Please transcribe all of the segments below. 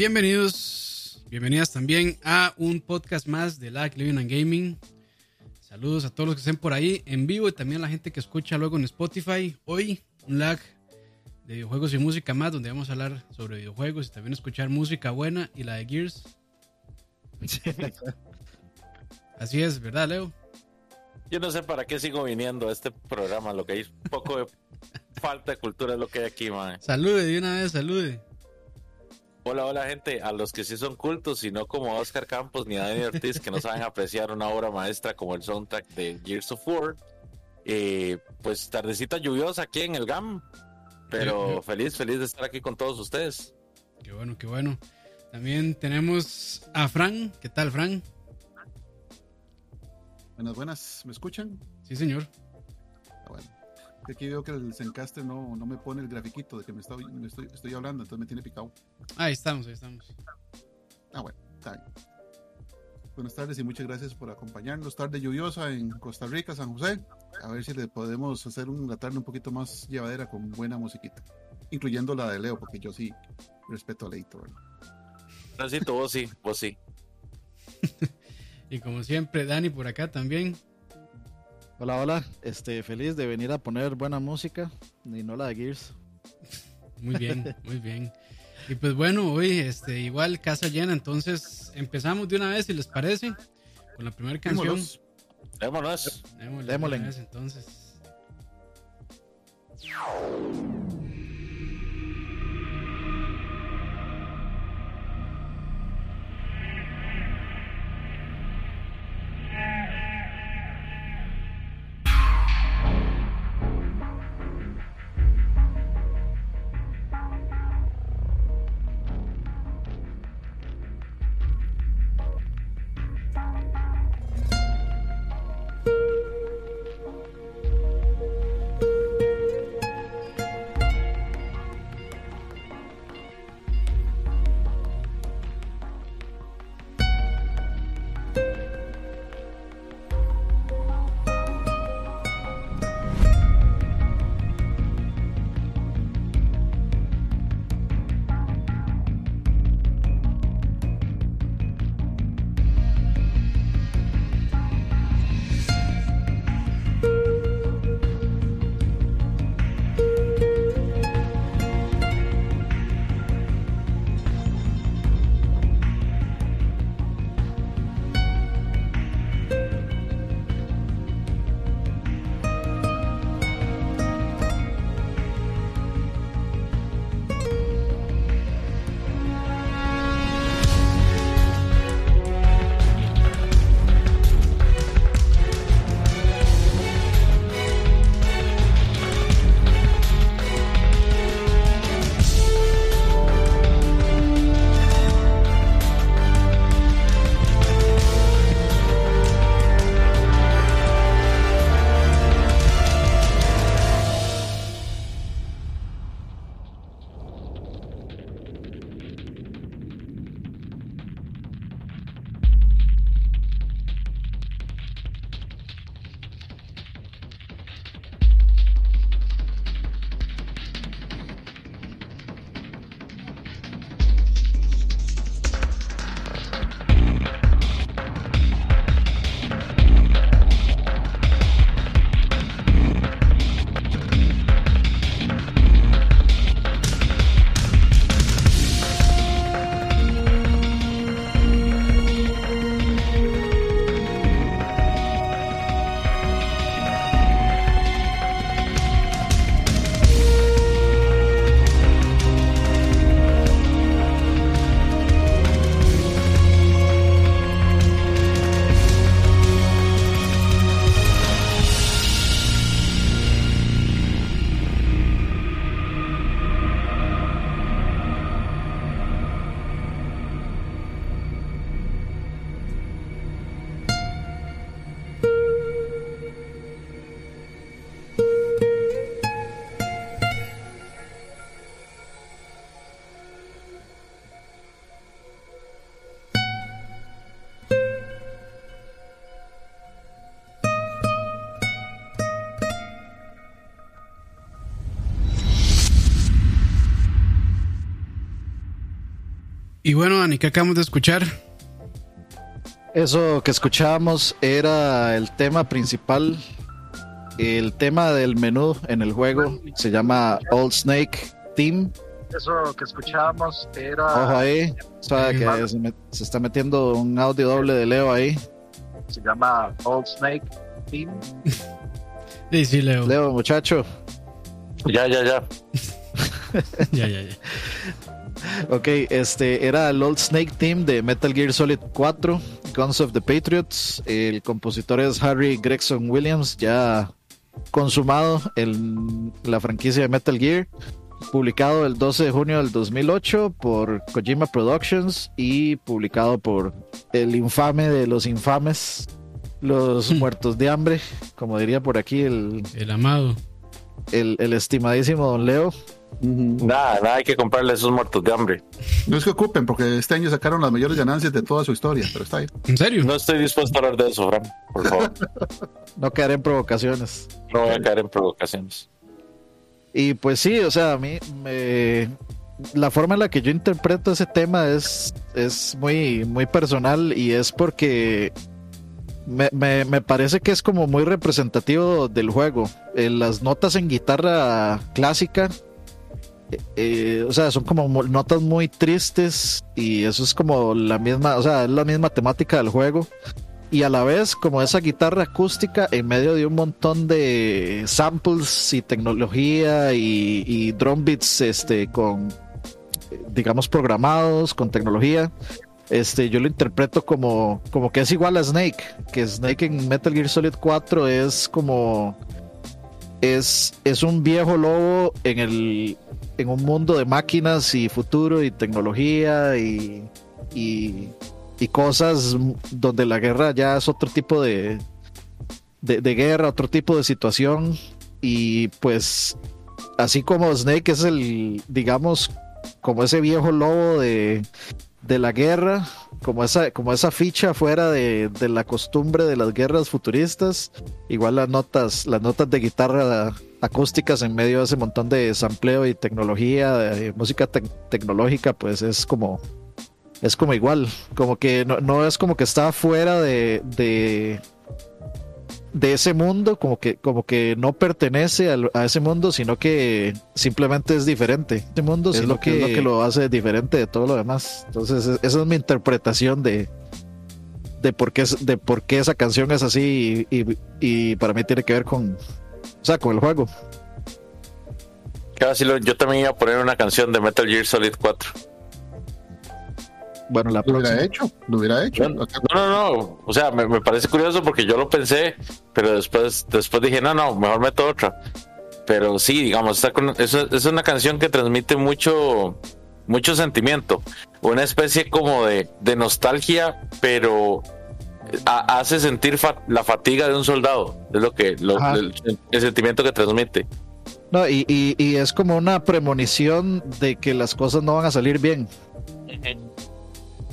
Bienvenidos, bienvenidas también a un podcast más de Lag Living and Gaming. Saludos a todos los que estén por ahí en vivo y también a la gente que escucha luego en Spotify. Hoy un lag de videojuegos y música más donde vamos a hablar sobre videojuegos y también escuchar música buena y la de Gears. Así es, ¿verdad, Leo? Yo no sé para qué sigo viniendo a este programa, lo que hay un poco de falta de cultura es lo que hay aquí, man. Salude de una vez, salude. Hola, hola gente, a los que sí son cultos y no como Oscar Campos ni Daniel Ortiz que no saben apreciar una obra maestra como el soundtrack de Gears of War. Eh, pues tardecita lluviosa aquí en el GAM, pero feliz, feliz de estar aquí con todos ustedes. Qué bueno, qué bueno. También tenemos a Fran. ¿Qué tal, Fran? Buenas, buenas. ¿Me escuchan? Sí, señor. Ah, bueno. Aquí veo que el Zencaster no, no me pone el grafiquito de que me estoy, me estoy, estoy hablando, entonces me tiene picado. Ahí estamos, ahí estamos. Ah, bueno, está bien. Buenas tardes y muchas gracias por acompañarnos. Tarde lluviosa en Costa Rica, San José. A ver si le podemos hacer una tarde un poquito más llevadera con buena musiquita. Incluyendo la de Leo, porque yo sí respeto a Leito. Necesito vos sí, vos sí. y como siempre, Dani por acá también. Hola, hola. Este, feliz de venir a poner buena música y no la de Gears. Muy bien, muy bien. Y pues bueno, hoy este, igual casa llena, entonces empezamos de una vez, si les parece, con la primera canción. Démonos. Démosle. Démosle. entonces. Y bueno, Dani, ¿qué acabamos de escuchar? Eso que escuchábamos era el tema principal, el tema del menú en el juego, se llama Old Snake Team. Eso que escuchábamos era... Ojo ahí, o sea, que se, me- se está metiendo un audio doble de Leo ahí. Se llama Old Snake Team. Sí, sí, Leo. Leo, muchacho. Ya, ya, ya. ya, ya, ya. Ok, este era el Old Snake Team de Metal Gear Solid 4, Guns of the Patriots. El compositor es Harry Gregson Williams, ya consumado en la franquicia de Metal Gear. Publicado el 12 de junio del 2008 por Kojima Productions y publicado por el infame de los infames, los muertos de hambre, como diría por aquí el, El amado. el, el estimadísimo Don Leo. Nada, nada, hay que comprarle esos muertos de hambre. No es que ocupen, porque este año sacaron las mayores ganancias de toda su historia, pero está ahí. ¿En serio? No estoy dispuesto a hablar de eso, Fran. Por favor, No caeré en provocaciones. no voy a caer en provocaciones. Y pues sí, o sea, a mí me, la forma en la que yo interpreto ese tema es, es muy, muy personal y es porque me, me- me parece que es como muy representativo del juego. Eh, las notas en guitarra clásica, eh, eh, o sea, son como notas muy tristes y eso es como la misma, o sea, es la misma temática del juego. Y a la vez, como esa guitarra acústica en medio de un montón de samples y tecnología y, y drum beats este, con, digamos, programados, con tecnología. Este, yo lo interpreto como, como que es igual a Snake, que Snake en Metal Gear Solid 4 es como es, es un viejo lobo en el en un mundo de máquinas y futuro y tecnología y, y, y cosas donde la guerra ya es otro tipo de, de, de guerra, otro tipo de situación. Y pues así como Snake es el, digamos, como ese viejo lobo de, de la guerra, como esa, como esa ficha fuera de, de la costumbre de las guerras futuristas, igual las notas, las notas de guitarra acústicas en medio de ese montón de sampleo y tecnología, de música tec- tecnológica, pues es como es como igual, como que no, no es como que está fuera de, de de ese mundo, como que como que no pertenece a, ese mundo, sino que simplemente es diferente. Ese mundo es, lo, que, es lo que lo hace diferente de todo lo demás. Entonces, es- esa es mi interpretación de de por qué, de por qué esa canción es así y, y- y para mí tiene que ver con, o sea, con el juego. ¿Qué vacilo? Yo también iba a poner una canción de Metal Gear Solid 4. Bueno, la Lo hubiera hecho, lo hubiera hecho. No, no, no. O sea, me, me parece curioso porque yo lo pensé, pero después, después dije, no, no, mejor meto otra. Pero sí, digamos, está con- es, es una canción que transmite mucho, mucho sentimiento. Una especie como de, de nostalgia, pero hace sentir fa- la fatiga de un soldado. Es lo que, lo- el, el sentimiento que transmite. No, y, y, y es como una premonición de que las cosas no van a salir bien.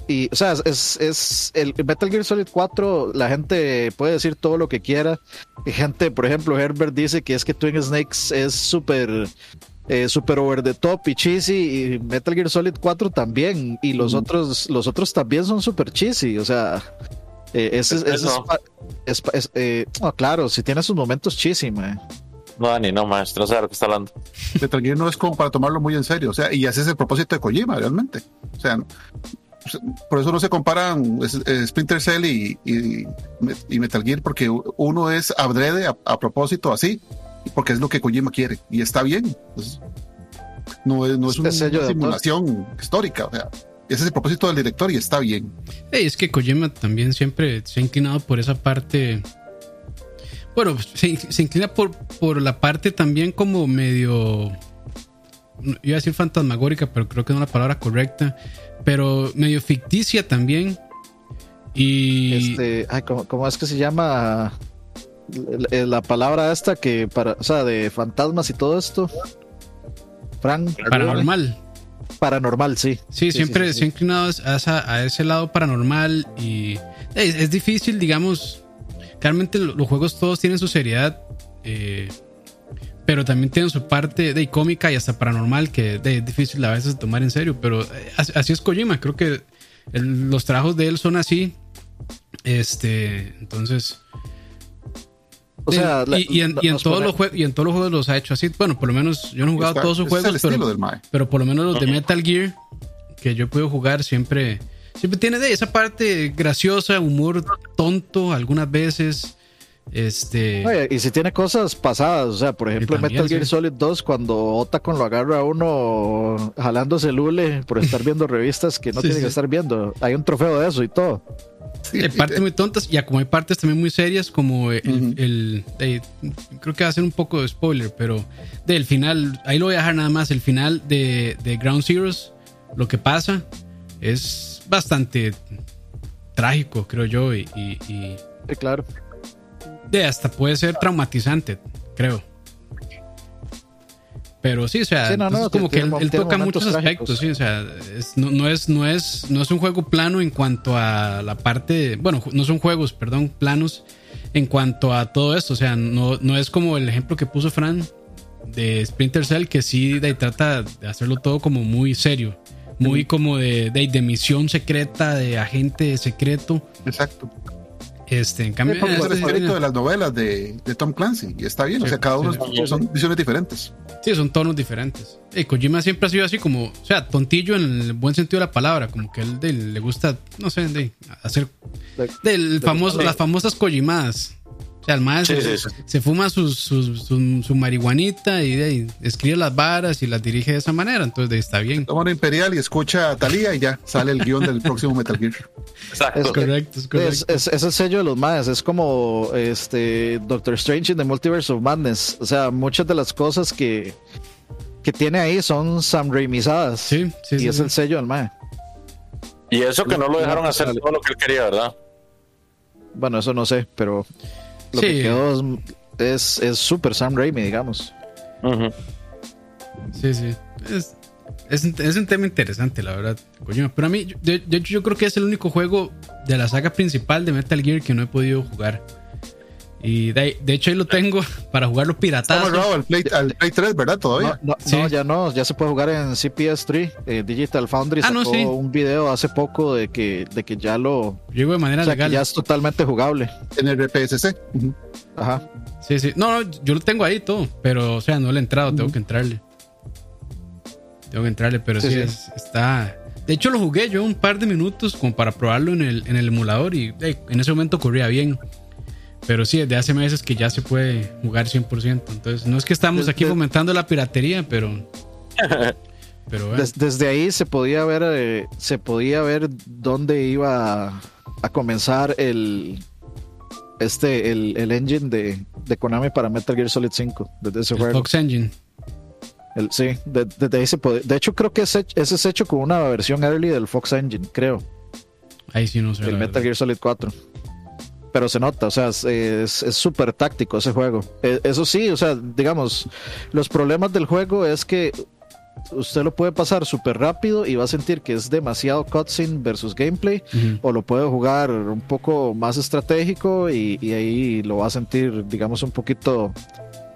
Y, o sea, es, es, el Metal Gear Solid 4, la gente puede decir todo lo que quiera. Gente, por ejemplo, Herbert dice que es que Twin Snakes es súper eh, super over the top y cheesy y Metal Gear Solid 4 también y los otros los otros también son súper cheesy o sea eh, ese, ese es, Eso. pa- es eh, no, claro si tiene sus momentos cheesy mae. No, Dani, no, maestro, no sé de lo que está hablando. Metal Gear no es como para tomarlo muy en serio, o sea, y ese es el propósito de Kojima, realmente. O sea, por eso no se comparan Splinter Cell y, y, y Metal Gear, porque uno es adrede a, a propósito así, porque es lo que Kojima quiere, y está bien. No es, no es Es una sello de autor. simulación histórica, o sea, ese es el propósito del director y está bien. Es que Kojima también siempre se ha inclinado por esa parte. Bueno, se, se inclina por, por la parte también como medio. Iba a decir fantasmagórica, pero creo que no es la palabra correcta. Pero medio ficticia también. Y. este ay, ¿cómo, cómo es que se llama la, la palabra esta que para o sea de fantasmas y todo esto Frank paranormal. Paranormal sí Sí, siempre sí, sí. se ha inclinado a, esa- a ese lado paranormal y es, es difícil, digamos, realmente lo- los juegos todos tienen su seriedad, eh, pero también tiene su parte de cómica y hasta paranormal que de, es difícil a veces tomar en serio, pero eh, así, así es Kojima, creo que el- los trabajos de él son así. Este, entonces... O sea, y, la- y en, y en todos los y en todos los juegos los ha hecho así. Bueno, por lo menos yo no he jugado Está- todos sus juegos, pero, pero por lo menos los de. Metal Gear que yo he podido jugar siempre siempre tiene de esa parte graciosa, humor tonto algunas veces. Este, Oye, y si tiene cosas pasadas, o sea, por ejemplo, en también, Metal Gear sí. Solid 2, cuando Otacon lo agarra a uno jalándose el hule por estar viendo revistas que no Sí, tiene que estar viendo, hay un trofeo de eso y todo. hay partes muy tontas y como hay partes también muy serias como el, creo que va a ser un poco de spoiler, pero del final, ahí lo voy a dejar nada más, el final de, de Ground Zeroes, lo que pasa es bastante trágico, creo yo, y- y- claro. De hasta puede ser traumatizante, creo. Pero sí, o sea, Sí, no, no, entonces como que él, toca muchos trágicos. aspectos, sí, o sea, es- no, no es, no, es, no es un juego plano en cuanto a la parte, bueno, no son juegos, perdón, planos en cuanto a todo esto, o sea, no, no es como el ejemplo que puso Fran de Splinter Cell, que sí de, trata de hacerlo todo como muy serio, muy como de, de, de misión secreta, de agente secreto, Exacto. Este, en cambio... Es el este- espíritu de las novelas de, de Tom Clancy. Y está bien, o Sí, sea, cada uno sí. son visiones diferentes. Sí, son tonos diferentes. Eh, Kojima siempre ha sido así como, o sea, tontillo en el buen sentido de la palabra, como que él de- le gusta, no sé, de hacer De- del famoso, las famosas Kojimadas. Sea, el maestro Sí, se, sí, sí. se fuma su, su, su- su marihuanita y, escribe las varas y las dirige de esa manera, entonces de ahí está bien. Toma una imperial y escucha a Talía y ya sale el guion del próximo Metal Gear. Exacto. Es correcto, es correcto. Es, es, es el sello de los más, es como este Doctor Strange in the Multiverse of Madness. O sea, muchas de las cosas que, que tiene ahí son Sam Raimizadas. sí, sí, y sí, es sí. el sello del mae. Y eso que no lo dejaron hacer todo lo que él quería, ¿verdad? Bueno, eso no sé, pero lo Sí. que quedó es, super Sam Raimi, digamos. Sí, sí. Es, es, un- es un tema interesante, la verdad. Kojima. Pero a mí, de, de hecho, yo creo que es el único juego de la saga principal de Metal Gear que no he podido jugar. Y de, ahí- de hecho, ahí lo tengo para jugarlo piratazo. amarrado al Play, al Play 3, ¿verdad? Todavía. No, no, Sí. no, ya no, ya se puede jugar en CPS3. Eh, Digital Foundry Ah, sacó no, sí. un video hace poco de que, de que ya lo. Llego de manera O sea, que legal. ya es totalmente jugable. En el RPSC. Ujú. Ajá. Sí, sí. No, no, yo lo tengo ahí todo. Pero, o sea, no le he entrado. Tengo que entrarle. Tengo que entrarle, pero sí, Sí, sí. es- está. De hecho, lo jugué yo un par de minutos como para probarlo en el, en el emulador y en ese momento corría bien. Pero sí, desde hace meses que ya se puede jugar 100%. Entonces, no es que estamos aquí fomentando la piratería, pero. Pero bueno. Des- desde ahí se podía ver, eh, se podía ver dónde iba a, a comenzar el este el, el engine de, de Konami para Metal Gear Solid 5 desde ese el juego. Fox Engine. El- sí, de- desde ahí se puede. De hecho, creo que ese, ese es hecho con una versión early del Fox Engine, creo, Ahí sí no sé. la Metal verdad. Gear Solid 4. Pero se nota, o sea, es- es es súper táctico ese juego. Eh, Eso sí, o sea, digamos, los problemas del juego es que usted lo puede pasar súper rápido y va a sentir que es demasiado cutscene versus gameplay, Ujú. o lo puede jugar un poco más estratégico y, y ahí lo va a sentir, digamos, un poquito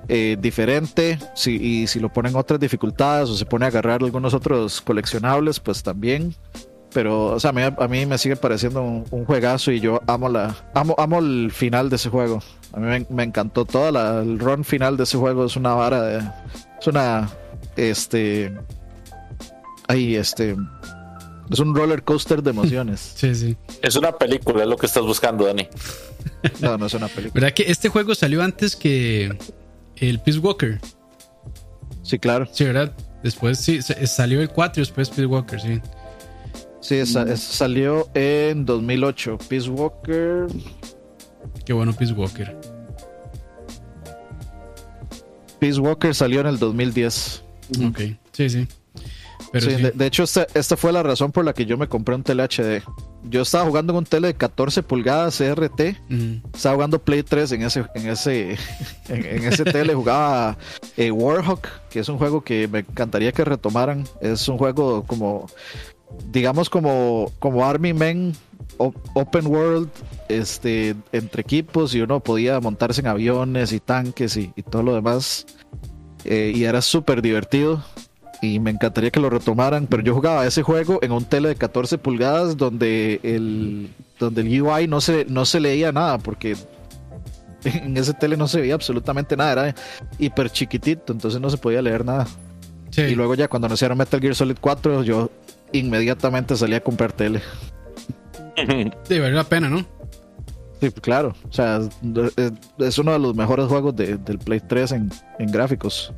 eh, diferente. Si, y si lo ponen otras dificultades o se pone a agarrar algunos otros coleccionables, pues también. Pero, o sea, a mí, a mí me sigue pareciendo un, un juegazo y yo amo la amo, amo el final de ese juego. A mí me, me encantó toda la, el run final de ese juego. Es una vara de. Es una. Este. Ahí, este. Es un roller coaster de emociones. Sí, sí. Es una película, es lo que estás buscando, Dani. No, no es una película. ¿Verdad que este juego salió antes que el Peace Walker? Sí, claro. Sí, ¿verdad? Después sí, se- salió el 4 y después Peace Walker, sí. Sí, esa- es- salió en 2008. Peace Walker. Qué bueno Peace Walker. Peace Walker salió en el 2010. Ok, sí, sí. Pero Sí, sí, De, de hecho, esta, esta fue la razón por la que yo me compré un tele HD. Yo estaba jugando en un tele de 14 pulgadas CRT. Estaba jugando Play 3 en ese, en ese, en, en ese tele. Jugaba eh, Warhawk, que es un juego que me encantaría que retomaran. Es un juego como, digamos, como, como Army Men Open World, este, entre equipos y uno podía montarse en aviones y tanques y, y todo lo demás. eh, y era súper divertido y me encantaría que lo retomaran, pero yo jugaba ese juego en un tele de 14 pulgadas donde el, donde el UI no se, no se leía nada porque en ese tele no se veía absolutamente nada, era hiper chiquitito, entonces no se podía leer nada. Sí. Y luego ya cuando anunciaron Metal Gear Solid 4, yo inmediatamente salí a comprar tele. Sí, vale la pena, ¿no? Sí, claro. O sea, es, es uno de los mejores juegos de- del Play 3 en, en gráficos.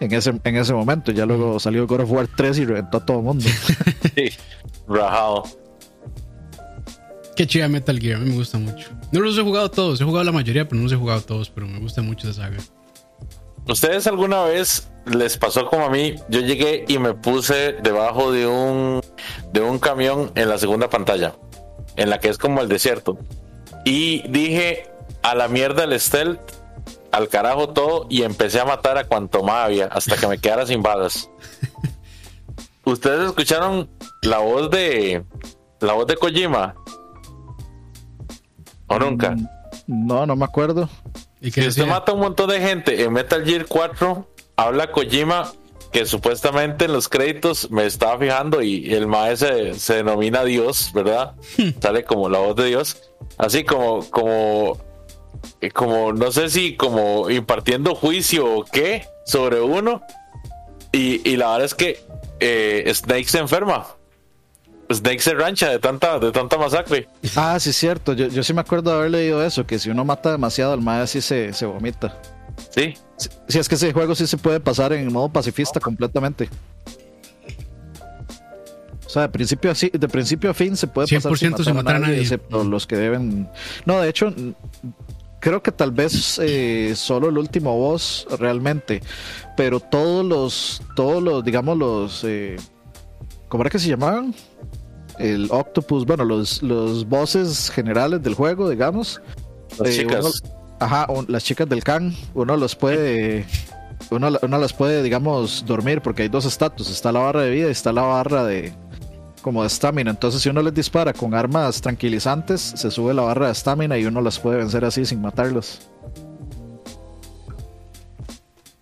En ese, en ese momento. Ya luego salió God of War 3 y reventó a todo el mundo. Sí, rajado. Qué chida Metal Gear, a mí me gusta mucho. No los he jugado todos, he jugado la mayoría, pero no los he jugado todos, pero me gusta mucho esa saga. ¿Ustedes alguna vez les pasó como a mí? Yo llegué y me puse debajo de un de un camión en la segunda pantalla, en la que es como el desierto. Y dije a la mierda el stealth, al carajo todo y empecé a matar a cuanto más había hasta que me quedara sin balas. ¿Ustedes escucharon la voz de la voz de Kojima? ¿O nunca? No, no me acuerdo. ¿Y Si usted mata a un montón de gente en Metal Gear 4, habla Kojima que supuestamente en los créditos me estaba fijando y el maestro se, se denomina Dios, ¿verdad? Sale como la voz de Dios, así como, como, eh, como, no sé si como impartiendo juicio o qué sobre uno. Y, y la verdad es que eh, Snake se enferma. Snake se rancha de tanta, de tanta masacre. Ah, sí, cierto. Yo, yo sí me acuerdo de haber leído eso, que si uno mata demasiado al mae sí se, se vomita. Sí, Si es que ese juego sí se puede pasar en modo pacifista completamente. O sea, de principio a, de principio a fin se puede pasar 100% sin matar a nadie. excepto los que deben... No, de hecho, creo que tal vez eh, solo el último boss realmente, pero todos los, todos los, digamos, los... Eh, ¿Cómo era que se llamaban? El Octopus, bueno, los, los bosses generales del juego, digamos. las Eh, chicas. uno- Ajá, un- las chicas del can, uno los puede, uno, uno las puede, digamos, dormir porque hay dos estatus, está la barra de vida y está la barra de como de estamina. Entonces, si uno les dispara con armas tranquilizantes, se sube la barra de estamina y uno las puede vencer así sin matarlos.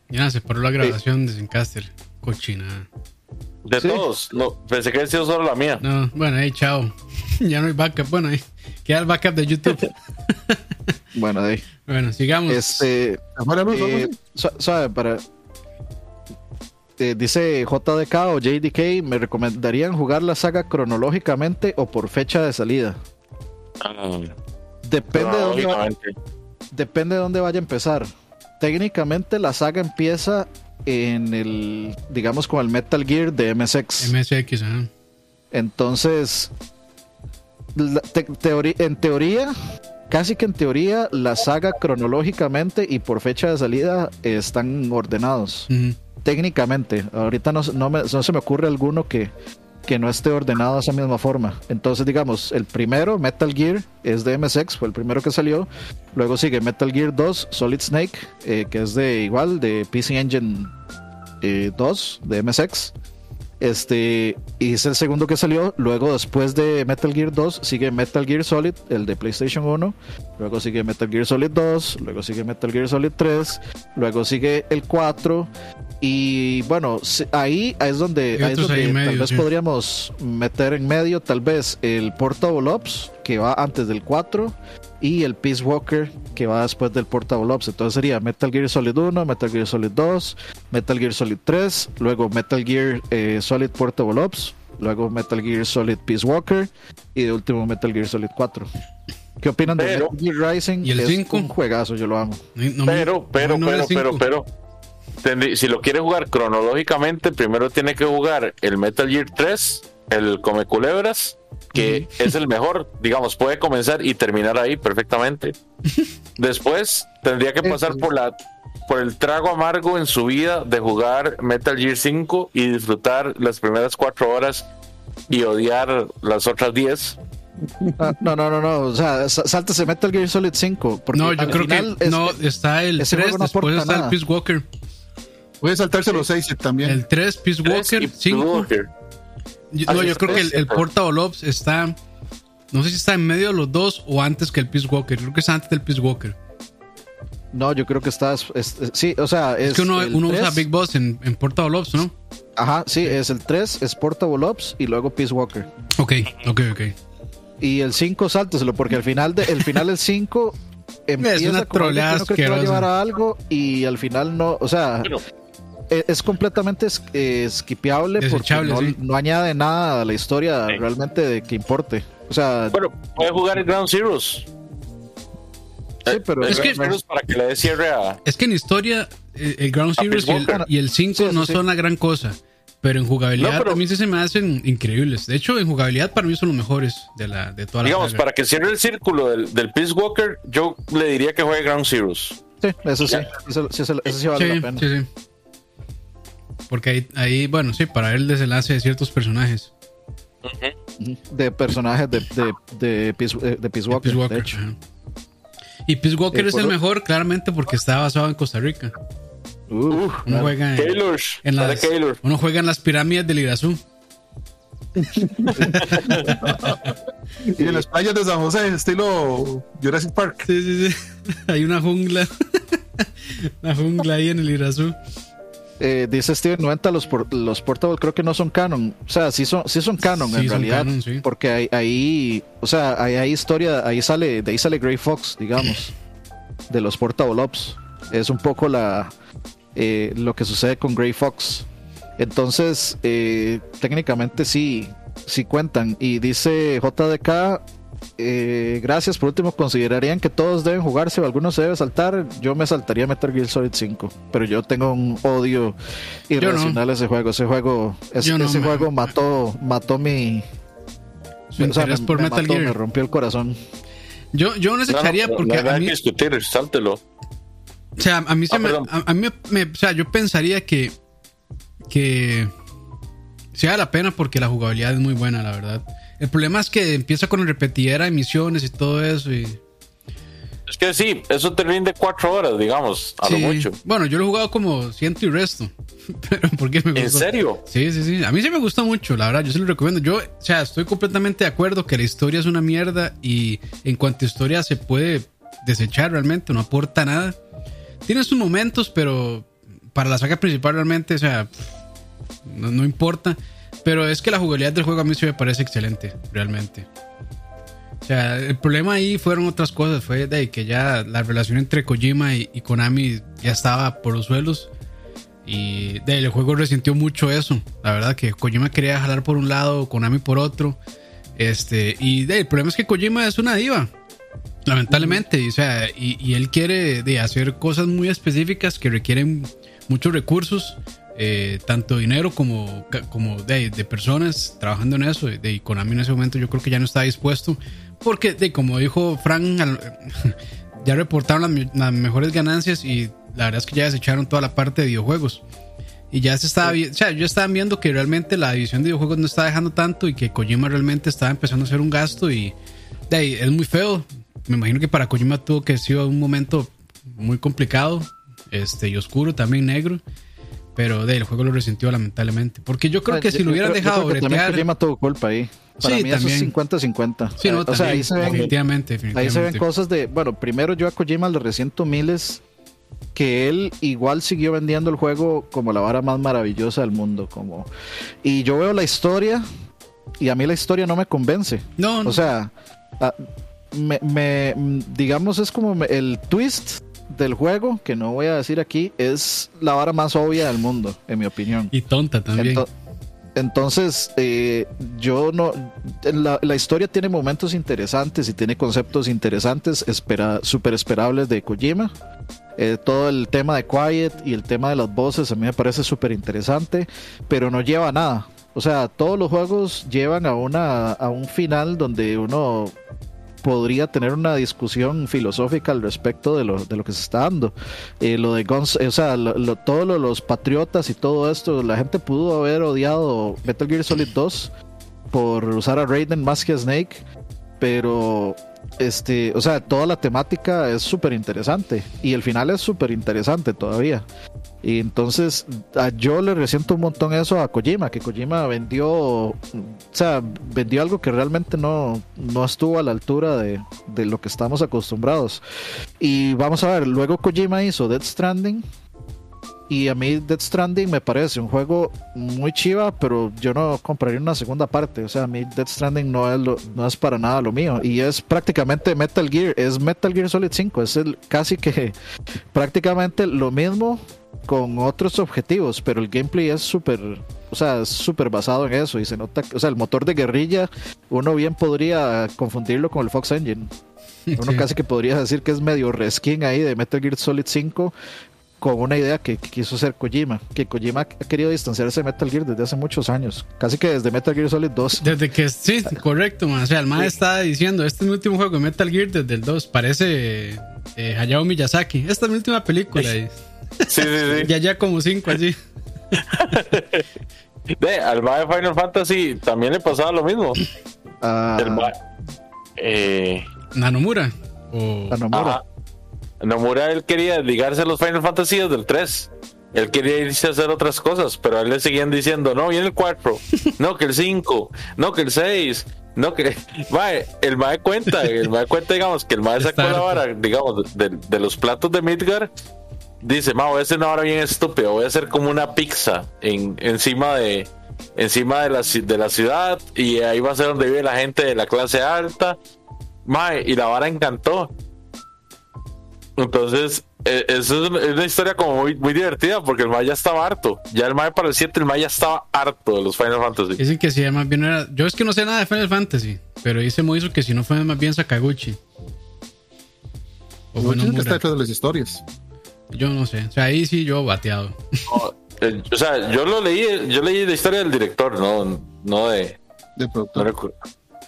Ya se paró la grabación de Zencaster. Cochina. De Sí. todos. No, pensé que había sido solo la mía. No, bueno, ahí, chao. ya no hay backup. Bueno, ahí queda el backup de YouTube. Bueno, ahí. bueno, sigamos. Este, ¿Se fue la luz o algo Eh, sabe, para. eh, dice JDK o JDK, ¿me recomendarían jugar la saga cronológicamente o por fecha de salida? Ah, Depende de dónde, va- lógicamente. depende de dónde vaya a empezar. Técnicamente la saga empieza en el, digamos, con el Metal Gear de MSX. MSX, ajá. Entonces, te- teori- en teoría, casi que en teoría, la saga cronológicamente y por fecha de salida eh, están ordenados. Técnicamente. Ahorita no, no, me- no se me ocurre alguno que, que no esté ordenado de esa misma forma. Entonces, digamos, el primero, Metal Gear, es de MSX, fue el primero que salió. Luego sigue Metal Gear 2, Solid Snake, eh, que es de igual, de PC Engine eh, 2, de MSX. Este, y es el segundo que salió. Luego, después de Metal Gear 2, sigue Metal Gear Solid, el de PlayStation 1. Luego sigue Metal Gear Solid 2. Luego sigue Metal Gear Solid 3. Luego sigue el 4. Y bueno, si- ahí es donde, ahí es ahí donde medio, tal vez sí. podríamos meter en medio, tal vez el Portable Ops, que va antes del 4, y el Peace Walker, que va después del Portable Ops. Entonces sería Metal Gear Solid 1, Metal Gear Solid 2, Metal Gear Solid 3, luego Metal Gear eh, Solid Portable Ops, luego Metal Gear Solid Peace Walker, y de último Metal Gear Solid 4. ¿Qué opinan Pero- de Metal Gear Rising? ¿Y el es cinco? un juegazo, yo lo amo. No- Pero, pero, no, pero, pero, cinco. pero. Si lo quiere jugar cronológicamente, primero tiene que jugar el Metal Gear 3, el Come Culebras, que es el mejor. Digamos, puede comenzar y terminar ahí perfectamente. Después tendría que pasar por la por el trago amargo en su vida de jugar Metal Gear 5 y disfrutar las primeras cuatro horas y odiar las otras 10. Ah, No, no, no, no. O sea, sáltese Metal Gear Solid 5. Porque No, yo creo final que es- no, está el ese 3, juego no después está el. Peace Walker. Puede saltarse los seis también. El 3, Peace Walker, Y 5. Walker. Yo, Ah, no, yo es creo que el, el. Portable Ops está. No sé si está en medio de los dos o antes que el Peace Walker. Creo que es antes del Peace Walker. No, yo creo que está. es- es- sí, o sea. Es, Es que uno, el uno usa 3. Big Boss en, en Portable Ops, ¿no? Ajá, sí, es el 3, es Portable Ops y luego Peace Walker. Ok, ok, ok. Y el 5, sálteselo, porque al final, de, el final del 5 empieza una algo que troleada uno cree que va a llevar a algo y al final no, o sea, Bueno. E- es completamente es, eh, skipeable porque no, sí. no añade nada a la historia Sí. realmente de que importe. O sea, Bueno, puede jugar el Ground Zeroes. sí, pero El Es que- para que le dé cierre a. Es que en historia, eh, el Ground Zeroes y el, Peace y el 5 Sí, sí, no sí. son la gran cosa. Pero en jugabilidad No, pero- a mí sí se me hacen increíbles. De hecho, en jugabilidad para mí son los mejores de la de toda la Digamos, para que cierre el círculo del, del Peace Walker, yo le diría que juegue Ground Zeroes. sí, eso sí, eso, sí, eso- eso sí vale sí, la pena. sí, sí. Porque ahí, ahí, bueno, sí, para ver el desenlace de ciertos personajes. De personajes de, de, de, Peace, eh, de Peace de Walker, Peace de Walker, hecho. Y Peace Walker Eh, es por el lo- mejor, claramente, porque está basado en Costa Rica. Uf, Uno claro. juega en, Kaylor, en sale las, Kaylor. uno juega en las pirámides del Irazú. Y en las playas de San José, estilo Jurassic Park. Sí, sí, sí. Hay una jungla. una jungla ahí en el Irazú. Eh, dice Steven 90, los, por- los portable creo que no son canon. O sea, sí son, sí son canon Sí, en son realidad. canon, sí. Porque ahí, ahí, o sea, ahí hay historia, ahí sale, de ahí sale Grey Fox, digamos, de los portable ops. Es un poco la eh, lo que sucede con Grey Fox. Entonces, eh, técnicamente sí, sí cuentan. Y dice JDK, eh, gracias. Por último, considerarían que todos deben jugarse o alguno se debe saltar. Yo me saltaría Metal Gear Solid 5, pero yo tengo un odio irracional a ese juego. Ese juego, es- Yo no, ese juego mató, mató mi, Su o sea, me- por me Metal mató, Gear. me rompió el corazón. Yo, yo no se no, echaría no, porque no a hay mí, que discutir, sáltelo. o sea, a mí se Ah, me, a, a mí me- o sea, yo pensaría que, que sea la pena porque la jugabilidad es muy buena, la verdad. El problema es que empieza con repetidera de misiones y todo eso y Es que sí, eso te rinde cuatro horas, digamos, a Sí. lo mucho. Bueno, yo lo he jugado como ciento y resto. Pero porque me ¿En gustó. serio? Sí, sí, sí. A mí sí me gustó mucho, la verdad. Yo se lo recomiendo. Yo, o sea, estoy completamente de acuerdo que la historia es una mierda y en cuanto a historia se puede desechar realmente, no aporta nada. Tiene sus momentos, pero para la saga principal realmente, o sea, no, no importa. Pero es que la jugabilidad del juego a mí sí me parece excelente, realmente. O sea, el problema ahí fueron otras cosas. Fue de que ya la relación entre Kojima y, y Konami ya estaba por los suelos. Y de, el juego resintió mucho eso. La verdad que Kojima quería jalar por un lado, Konami por otro. Este, y de, el problema es que Kojima es una diva. Lamentablemente. Y, o sea, y, y él quiere de, hacer cosas muy específicas que requieren muchos recursos. Eh, tanto dinero como, como de, de personas trabajando en eso. De, y Konami en ese momento yo creo que ya no está dispuesto. Porque, de, como dijo Frank, al- ya reportaron las, las mejores ganancias y la verdad es que ya desecharon toda la parte de videojuegos. Y ya se estaba, o sea, ya estaban viendo que realmente la división de videojuegos no estaba dejando tanto y que Kojima realmente estaba empezando a hacer un gasto y de ahí, es muy feo. Me imagino que para Kojima tuvo que ser un momento muy complicado este, y oscuro, también negro. Pero de el juego lo resintió lamentablemente. Porque yo creo que si Yo lo hubieran creo- yo dejado creo que también bretear... Kojima tuvo culpa ahí. Para Sí, mí eso es también. 50-50. Sí, no, o sea, ahí también, se ven definitivamente, Ahí se ven cosas de, bueno, primero yo a Kojima le resiento miles que él igual siguió vendiendo el juego como la vara más maravillosa del mundo, como y yo veo la historia y a mí la historia no me convence. No, no. O sea, ah, me, me- digamos es como el twist del juego, que no voy a decir aquí, es la vara más obvia del mundo, en mi opinión. y tonta también. Ento- entonces, eh, yo no. La, la historia tiene momentos interesantes y tiene conceptos interesantes, espera, súper esperables de Kojima. Eh, todo el tema de Quiet y el tema de las voces a mí me parece súper interesante, pero no lleva a nada. O sea, todos los juegos llevan a, una, a un final donde uno podría tener una discusión filosófica al respecto de lo, de lo que se está dando. Eh, lo de Guns, eh, o sea, lo, lo- todo lo- los patriotas y todo esto, la gente pudo haber odiado Metal Gear Solid 2 por usar a Raiden más que a Snake, pero este, o sea, toda la temática es súper interesante y el final es súper interesante todavía. Y entonces yo le resiento un montón eso a Kojima, que Kojima vendió, o sea, vendió algo que realmente no, no estuvo a la altura de, de lo que estamos acostumbrados. Y vamos a ver, luego Kojima hizo Dead Stranding, y a mí Dead Stranding me parece un juego muy chiva, pero yo no compraría una segunda parte. O sea, a mí Dead Stranding no es, no es para nada lo mío. Y es prácticamente Metal Gear, es Metal Gear Solid 5. Es el, casi que prácticamente lo mismo con otros objetivos, pero el gameplay es súper, o sea, es súper basado en eso y se nota, o sea, el motor de guerrilla, uno bien podría confundirlo con el Fox Engine. Uno casi que podría decir que es medio reskin ahí de Metal Gear Solid 5 con una idea que, quiso hacer Kojima, que Kojima ha querido distanciarse de Metal Gear desde hace muchos años, casi que desde Metal Gear Solid 2. Desde que, sí, correcto, man. o sea, el man está diciendo, este es mi último juego de Metal Gear desde el 2, parece eh, Hayao Miyazaki, esta es mi última película. Sí, sí, sí. ya ya como cinco allí. de, al man de Final Fantasy también le pasaba lo mismo. Uh, el eh, Nanomura. O... Nanomura. Nomura él quería ligarse a los Final Fantasy del 3. Él quería irse a hacer otras cosas, pero a él le seguían diciendo, no, viene el 4, no, que el 5, no, que el 6, no, que... Mae, el mae cuenta, el mae cuenta, digamos, que el mae sacó la vara, digamos, de, los platos de Midgar. Dice, ma, voy a hacer una vara bien estúpida, voy a hacer como una pizza en, encima de encima de la, de la ciudad y ahí va a ser donde vive la gente de la clase alta. Mae, y la vara encantó. Entonces, eh, eso es una historia como muy, muy divertida porque el Maya estaba harto. Ya el Maya para el 7, el Maya estaba harto de los Final Fantasy. Dicen que si más bien era. Yo es que no sé nada de Final Fantasy, pero dice Moiso que si no fue más bien Sakaguchi. O bueno, que está detrás de las historias. Yo no sé. O sea, ahí sí yo bateado. Eh, o sea, yo lo leí, yo leí la historia del director, no, no de. Del productor.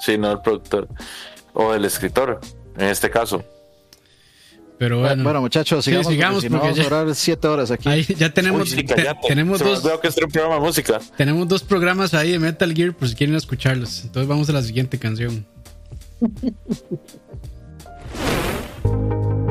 sí, no del productor. O del escritor, en este caso. Pero bueno, bueno muchachos, sigamos, sí, sigamos porque, vamos a durar siete horas aquí. Ahí ya tenemos, tenemos dos. Veo que es un programa de música. Tenemos dos programas ahí de Metal Gear por si quieren escucharlos. Entonces vamos a la siguiente canción.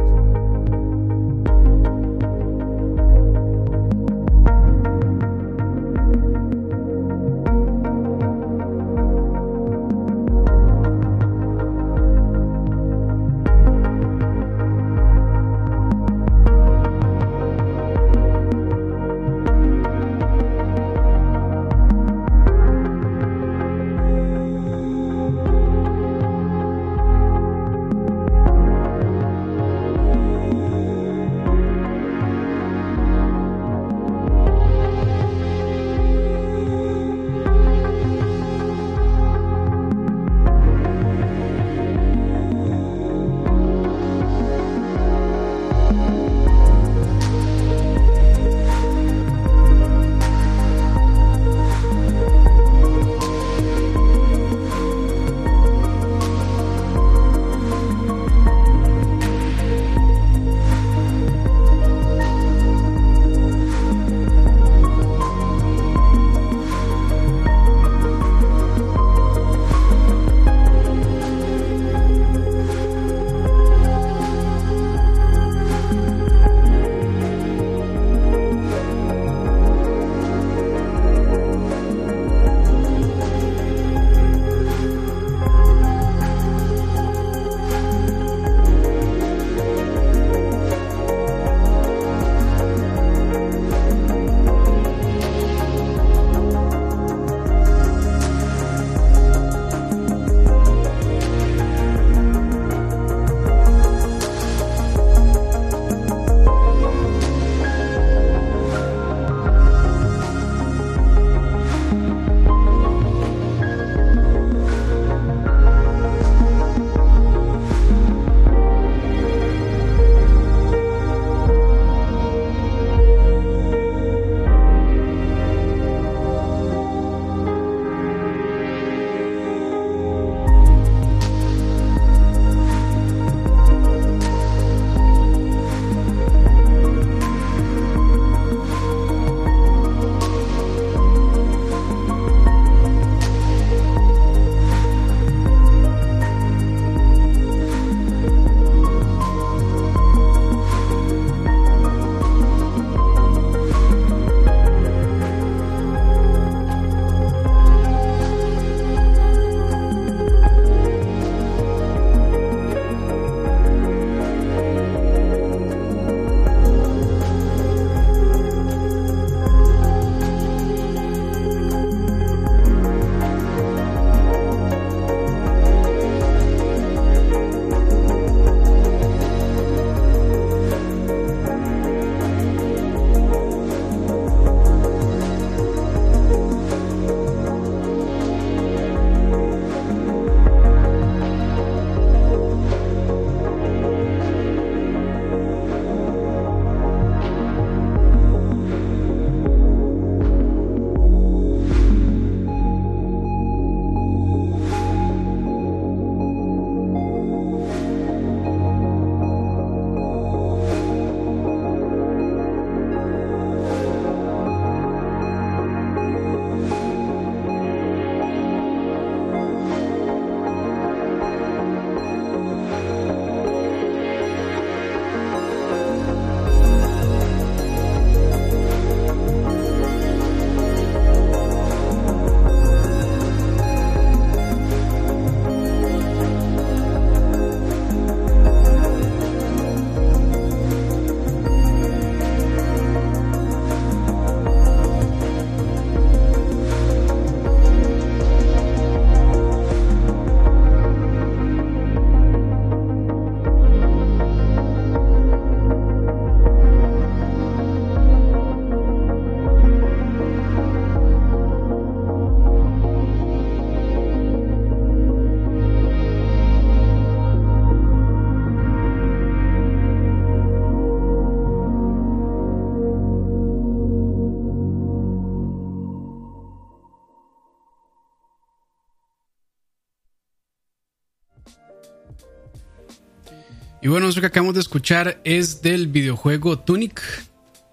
Y bueno, eso que acabamos de escuchar es del videojuego Tunic.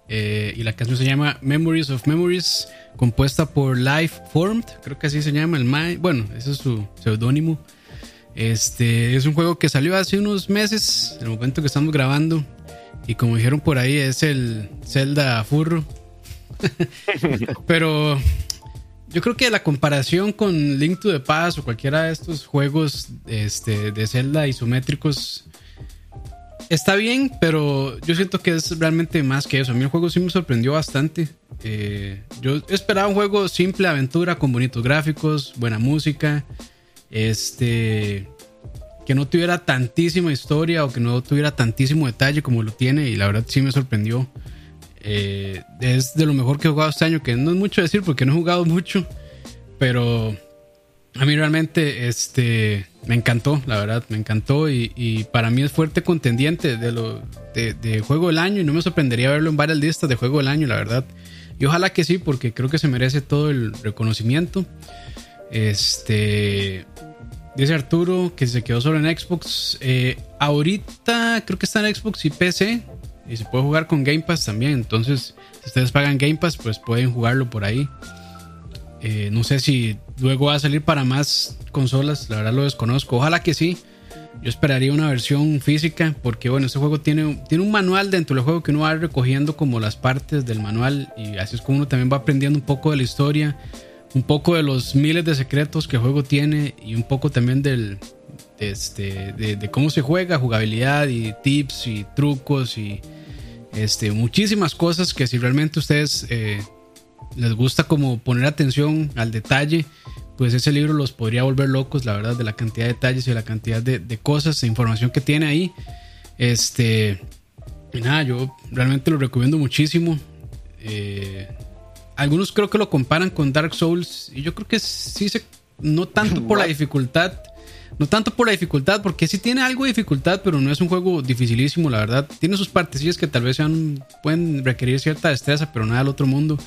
eh, y la canción se llama Memories of Memories, compuesta por Life Formed, creo que así se llama el Mae. Bueno, ese es su seudónimo. Este es un juego que salió hace unos meses, en el momento que estamos grabando. Y como dijeron por ahí, es el Zelda Furro. Pero yo creo que la comparación con Link to the Past o cualquiera de estos juegos este, de Zelda isométricos está bien, pero yo siento que es realmente más que eso. A mí el juego sí me sorprendió bastante. Eh, yo esperaba un juego simple, aventura, con bonitos gráficos, buena música, este, que no tuviera tantísima historia o que no tuviera tantísimo detalle como lo tiene y la verdad sí me sorprendió. Eh, es de lo mejor que he jugado este año, que no es mucho decir porque no he jugado mucho, pero a mí realmente este, me encantó, la verdad, me encantó y, y para mí es fuerte contendiente de, lo, de, juego del año y no me sorprendería verlo en varias listas de juego del año, la verdad. Y ojalá que sí, porque creo que se merece todo el reconocimiento. Este. Dice Arturo que se quedó solo en Xbox. Eh, ahorita creo que está en Xbox y PC. Y se puede jugar con Game Pass también. Entonces, si ustedes pagan Game Pass, pues pueden jugarlo por ahí. Eh, no sé si luego va a salir para más consolas. La verdad lo desconozco. Ojalá que sí. Yo esperaría una versión física. Porque bueno, este juego tiene, tiene un manual dentro del juego que uno va recogiendo como las partes del manual. Y así es como uno también va aprendiendo un poco de la historia un poco de los miles de secretos que el juego tiene y un poco también del, de, este, de, cómo se juega, jugabilidad y tips y trucos y este, muchísimas cosas que si realmente ustedes eh, les gusta como poner atención al detalle, pues ese libro los podría volver locos, la verdad, de la cantidad de detalles y de la cantidad de, de cosas, de información que tiene ahí. Este, y nada, yo realmente lo recomiendo muchísimo. Eh, algunos creo que lo comparan con Dark Souls y yo creo que sí se no tanto por la dificultad, no tanto por la dificultad, porque sí tiene algo de dificultad, pero no es un juego dificilísimo, la verdad. Tiene sus partecillas que tal vez sean, pueden requerir cierta destreza, pero nada del otro mundo.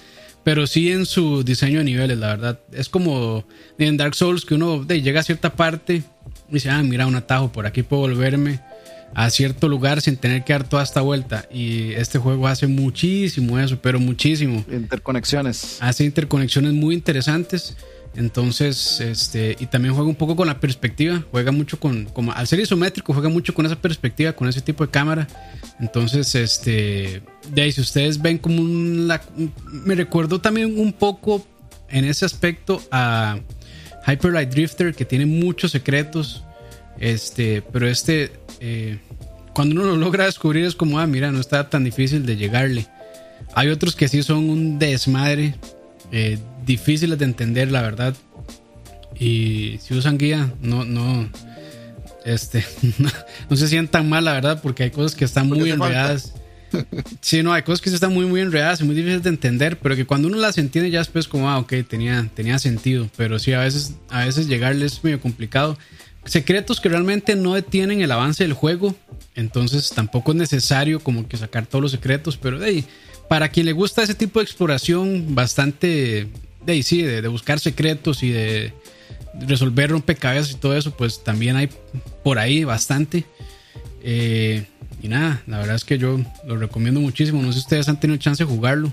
Pero sí en su diseño de niveles, la verdad. Es como en Dark Souls que uno de, llega a cierta parte y dice, ah, mira, un atajo, por aquí puedo volverme a cierto lugar sin tener que dar toda esta vuelta. Y este juego hace muchísimo eso, pero muchísimo. Interconexiones. Hace interconexiones muy interesantes. Entonces, este, y también juega un poco con la perspectiva, juega mucho con, como al ser isométrico, juega mucho con esa perspectiva, con ese tipo de cámara. Entonces, este, de ahí, si ustedes ven como un, la, me recuerdo también un poco en ese aspecto a Hyper Light Drifter, que tiene muchos secretos, este, pero este, eh, cuando uno lo logra descubrir es como, ah, mira, no está tan difícil de llegarle. Hay otros que sí son un desmadre, eh, difíciles de entender, la verdad. Y si usan guía, no, no, este, no se sientan mal, la verdad, porque hay cosas que están muy enredadas. Sí, no, hay cosas que están muy, muy enredadas y muy difíciles de entender, pero que cuando uno las entiende ya después como, ah, ok, tenía, tenía sentido, pero sí, a veces, a veces llegarle es medio complicado. Secretos que realmente no detienen el avance del juego, entonces tampoco es necesario como que sacar todos los secretos, pero hey, para quien le gusta ese tipo de exploración bastante de ahí sí, de, de, buscar secretos y de resolver rompecabezas y todo eso, pues también hay por ahí bastante. Eh, y nada, la verdad es que yo lo recomiendo muchísimo. No sé si ustedes han tenido chance de jugarlo.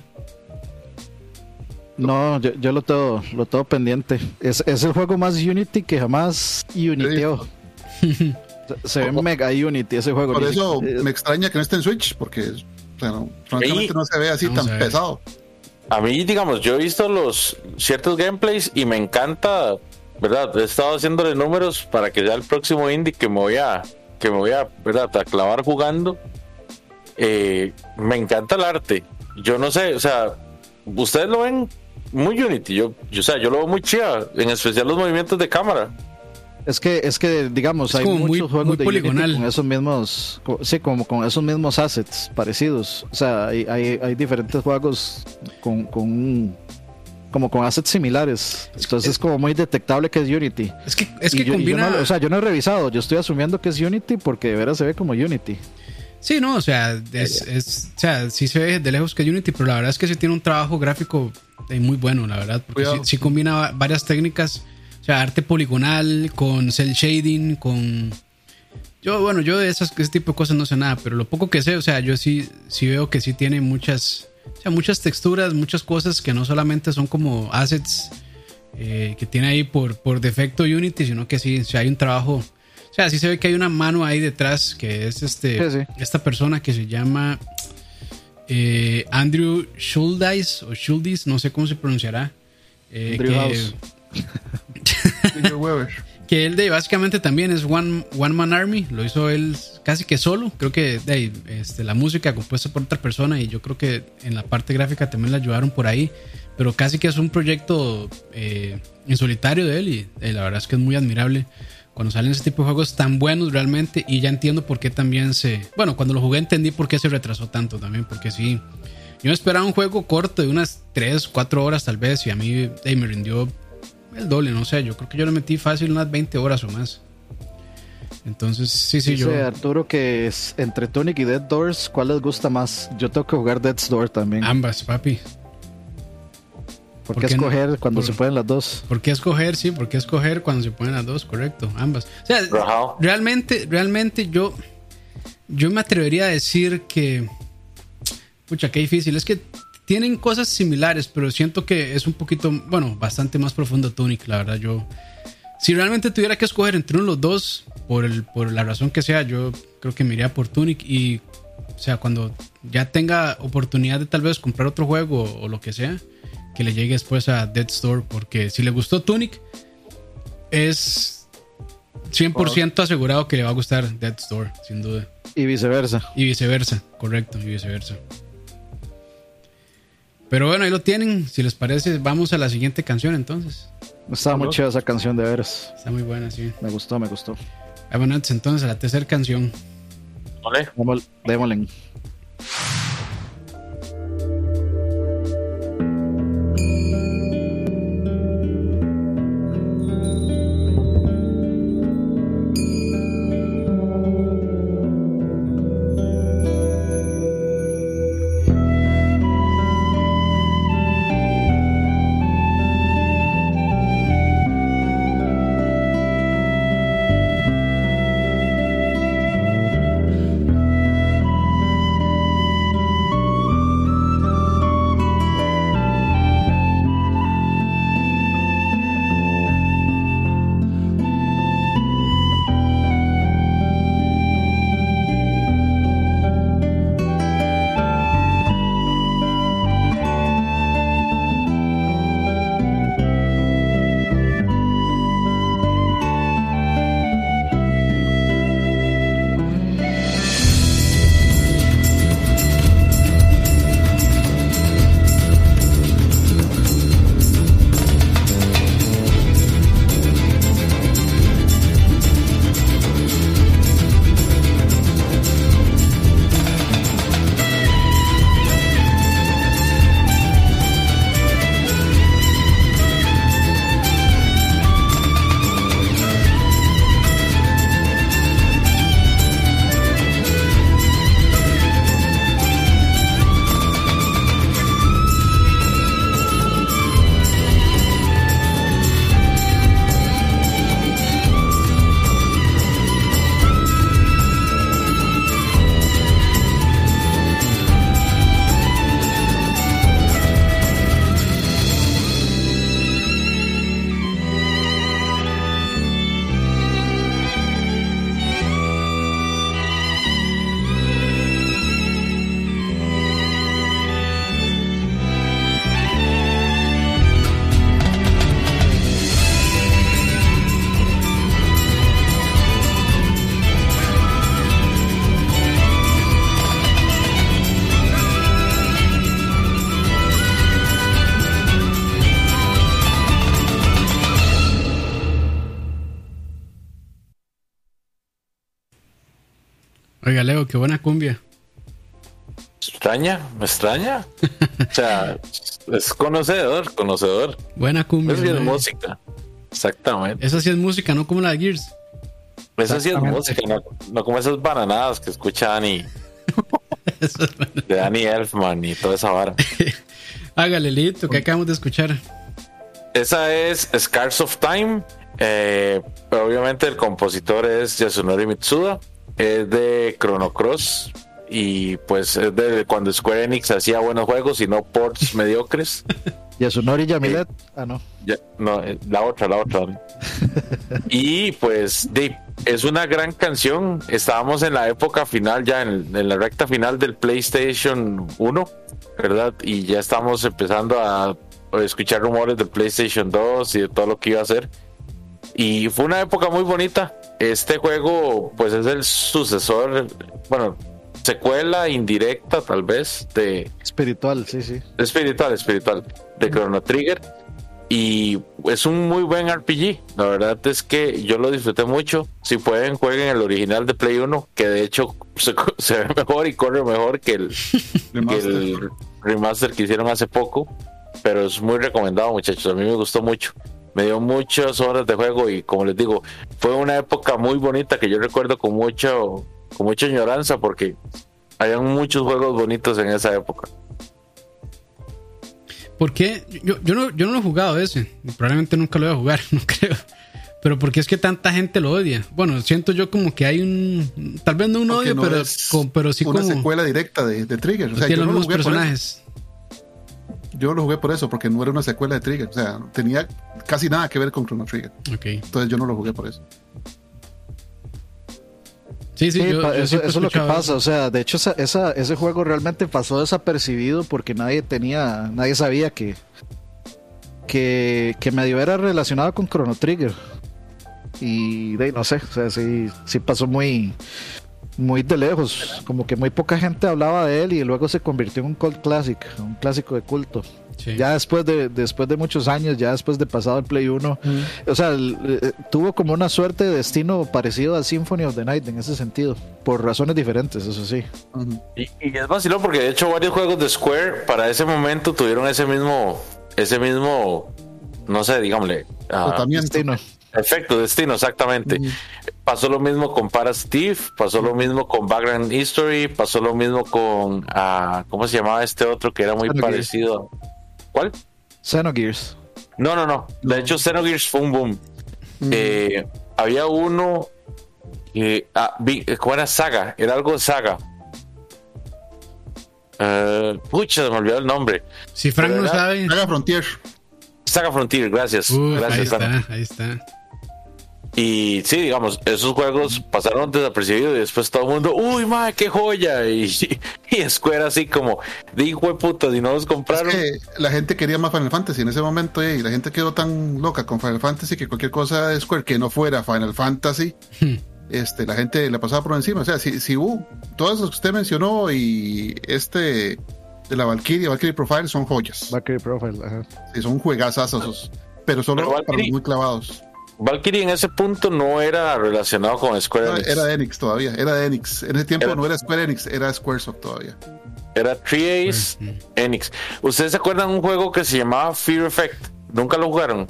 No, yo, yo lo tengo, lo tengo pendiente. Es, es, el juego más Unity que jamás Uniteo. Se ve mega Unity ese juego. Por eso me extraña que no esté en Switch, porque bueno, francamente no se ve así Vamos tan pesado. A mí, digamos, yo he visto los ciertos gameplays y me encanta, ¿verdad? He estado haciéndole números para que ya el próximo indie que me voy a, que me voy a, ¿verdad? A clavar jugando. Eh, me encanta el arte. Yo no sé, o sea, ustedes lo ven muy Unity. Yo, yo, o sea, yo lo veo muy chida, en especial los movimientos de cámara. Es que, es que digamos, es hay muchos muy, juegos muy de poligonal. Unity con esos mismos, sí, como con esos mismos assets parecidos. O sea, hay, hay, hay diferentes juegos con, con como con assets similares. Entonces es como muy detectable que es Unity. Es que, es que yo, combina. Yo no, o sea, yo no he revisado, yo estoy asumiendo que es Unity porque de veras se ve como Unity. Sí, no, o sea, es, es, o sea, sí se ve de lejos que es Unity, pero la verdad es que sí tiene un trabajo gráfico muy bueno, la verdad, porque sí, sí, combina varias técnicas, sea, arte poligonal con cel shading, con... Yo, bueno, yo de esas, ese tipo de cosas no sé nada, pero lo poco que sé, o sea, yo sí, sí veo que sí tiene muchas, o sea, muchas texturas, muchas cosas que no solamente son como assets eh, que tiene ahí por, por defecto Unity, sino que sí, sí hay un trabajo, o sea, sí se ve que hay una mano ahí detrás, que es este, Sí, sí. esta persona que se llama eh, Andrew Schuldice o Schuldis, no sé cómo se pronunciará. eh, Andrew que- House. Que él de básicamente también es One, one Man Army, lo hizo él casi que solo, creo que de este, la música compuesta por otra persona y yo creo que en la parte gráfica también la ayudaron por ahí, pero casi que es un proyecto eh, en solitario de él y eh, la verdad es que es muy admirable. Cuando salen ese tipo de juegos tan buenos realmente y ya entiendo por qué también se, bueno, cuando lo jugué entendí por qué se retrasó tanto también, porque sí, yo esperaba un juego corto de unas 3, 4 horas tal vez y a mí eh, me rindió el doble, no sé, yo creo que yo le metí fácil unas 20 horas o más. Entonces, sí, sí, Dice yo... Arturo que es entre Tunic y Dead Doors, ¿cuál les gusta más? Yo tengo que jugar Dead's Door también. Ambas, papi. ¿Por ¿por qué qué no? escoger cuando Por- se pueden las dos? ¿Por qué escoger? Sí, ¿por qué escoger cuando se ponen las dos? Correcto, ambas. O sea, Rajao. realmente, realmente yo, yo me atrevería a decir que, pucha, qué difícil. Es que tienen cosas similares, pero siento que es un poquito, bueno, bastante más profundo Tunic, la verdad. Yo, si realmente tuviera que escoger entre uno de los dos, por, el, por la razón que sea, yo creo que me iría por Tunic y, o sea, cuando ya tenga oportunidad de tal vez comprar otro juego o, o lo que sea, que le llegue después a Dead Store, porque si le gustó Tunic, es 100% asegurado que le va a gustar Dead Store, sin duda. Y viceversa. Y viceversa, correcto, y viceversa. Pero bueno, ahí lo tienen. Si les parece, vamos a la siguiente canción entonces. Estaba muy chida esa canción de veras. Está muy buena, sí. Me gustó, me gustó. Vámonos entonces a la tercera canción. ¿Vale? Démosle. Qué buena cumbia. ¿Extraña? ¿Me extraña? O sea, es conocedor, conocedor. Buena cumbia. Es música. Exactamente. Esa sí es música, no como la de Gears. Eso sí es música, no, no como esas bananadas que escucha Dani, es de Danny Elfman y toda esa vara. Hágale, Lito, que acabamos de escuchar. Esa es Scars of Time. eh, obviamente el compositor es Yasunori Mitsuda. Es de Chrono Cross y pues es de cuando Square Enix hacía buenos juegos y no ports mediocres. Yasunori Yamilet. Ah, no. Ya, no, eh, la otra, la otra. y pues de, es una gran canción. Estábamos en la época final, ya en, en, la recta final del PlayStation 1, ¿verdad? Y ya estamos empezando a escuchar rumores del PlayStation 2 y de todo lo que iba a hacer. Y fue una época muy bonita. Este juego, pues es el sucesor, bueno, secuela indirecta tal vez de... Espiritual, sí, sí. Espiritual, espiritual, de Chrono Trigger. Y es un muy buen RPG. La verdad es que yo lo disfruté mucho. Si pueden, jueguen el original de Play 1, que de hecho se, se ve mejor y corre mejor que el, que el remaster que hicieron hace poco. Pero es muy recomendado, muchachos. A mí me gustó mucho me dio muchas horas de juego y como les digo, fue una época muy bonita que yo recuerdo con mucho, con mucha añoranza porque había muchos juegos bonitos en esa época. ¿Por qué? Yo, yo, no, yo no lo he jugado ese, probablemente nunca lo voy a jugar, no creo. Pero ¿por qué es que tanta gente lo odia? Bueno, siento yo como que hay un. Tal vez no un odio, no pero, con- pero sí una como. secuela directa de, de Trigger. O sea, tiene yo los no, lo mismos personajes. Yo lo jugué por eso, porque no era una secuela de Trigger. O sea, tenía casi nada que ver con Chrono Trigger. Ok. Entonces yo no lo jugué por eso. Sí, sí, Sí, yo, pa- yo eso, es lo que pasa. O sea, de hecho, esa, esa- ese juego realmente pasó desapercibido porque nadie tenía, nadie sabía que, que, que medio era relacionado con Chrono Trigger. Y de no sé, o sea, sí, sí pasó muy, muy de lejos. Como que muy poca gente hablaba de él y luego se convirtió en un cult classic, un clásico de culto. Sí. Ya después de, después de muchos años, ya después de pasado el Play 1, o sea, el- eh, tuvo como una suerte de destino parecido a Symphony of the Night en ese sentido, por razones diferentes, eso sí. Y, y es vacilón porque de hecho varios juegos de Square para ese momento tuvieron ese mismo, ese mismo, no sé, digámosle, Tratamiento. Destino. Efecto, destino, exactamente. Pasó lo mismo con Parasitive, pasó lo mismo con Background History, pasó lo mismo con, ah, ¿cómo se llamaba este otro que era muy Xenogears. parecido? ¿Cuál? Xenogears. No, no, no. De hecho, Xenogears fue un boom. Eh, había uno que ah, vi- ¿cómo era Saga? Era algo de Saga. Eh, pucha, se me olvidó el nombre. Si Frank no sabe. Saga Frontier. Saga Frontier, gracias. Ahí gracias, Ana. está, ahí está. Y sí, digamos, esos juegos pasaron desapercibidos y después todo el mundo, uy, madre, qué joya. Y, y Square así como, dijo de puta, si no los Es compraron. que la gente quería más Final Fantasy en ese momento y la gente quedó tan loca con Final Fantasy que cualquier cosa de Square que no fuera Final Fantasy, este, la gente le pasaba por encima. O sea, si, si hubo todos los que usted mencionó y este de la Valkyrie, Valkyrie Profile son joyas. Valkyrie Profile, ajá. Sí, son juegazazos, pero solo Pero para los muy clavados. Valkyrie en ese punto no era relacionado con Square No, Enix. era de Enix todavía, era de Enix. En ese tiempo Era- no era Square Enix, era Squaresoft todavía. Era 3Ace Ujú. Enix. ¿Ustedes se acuerdan de un juego que se llamaba Fear Effect? ¿Nunca lo jugaron?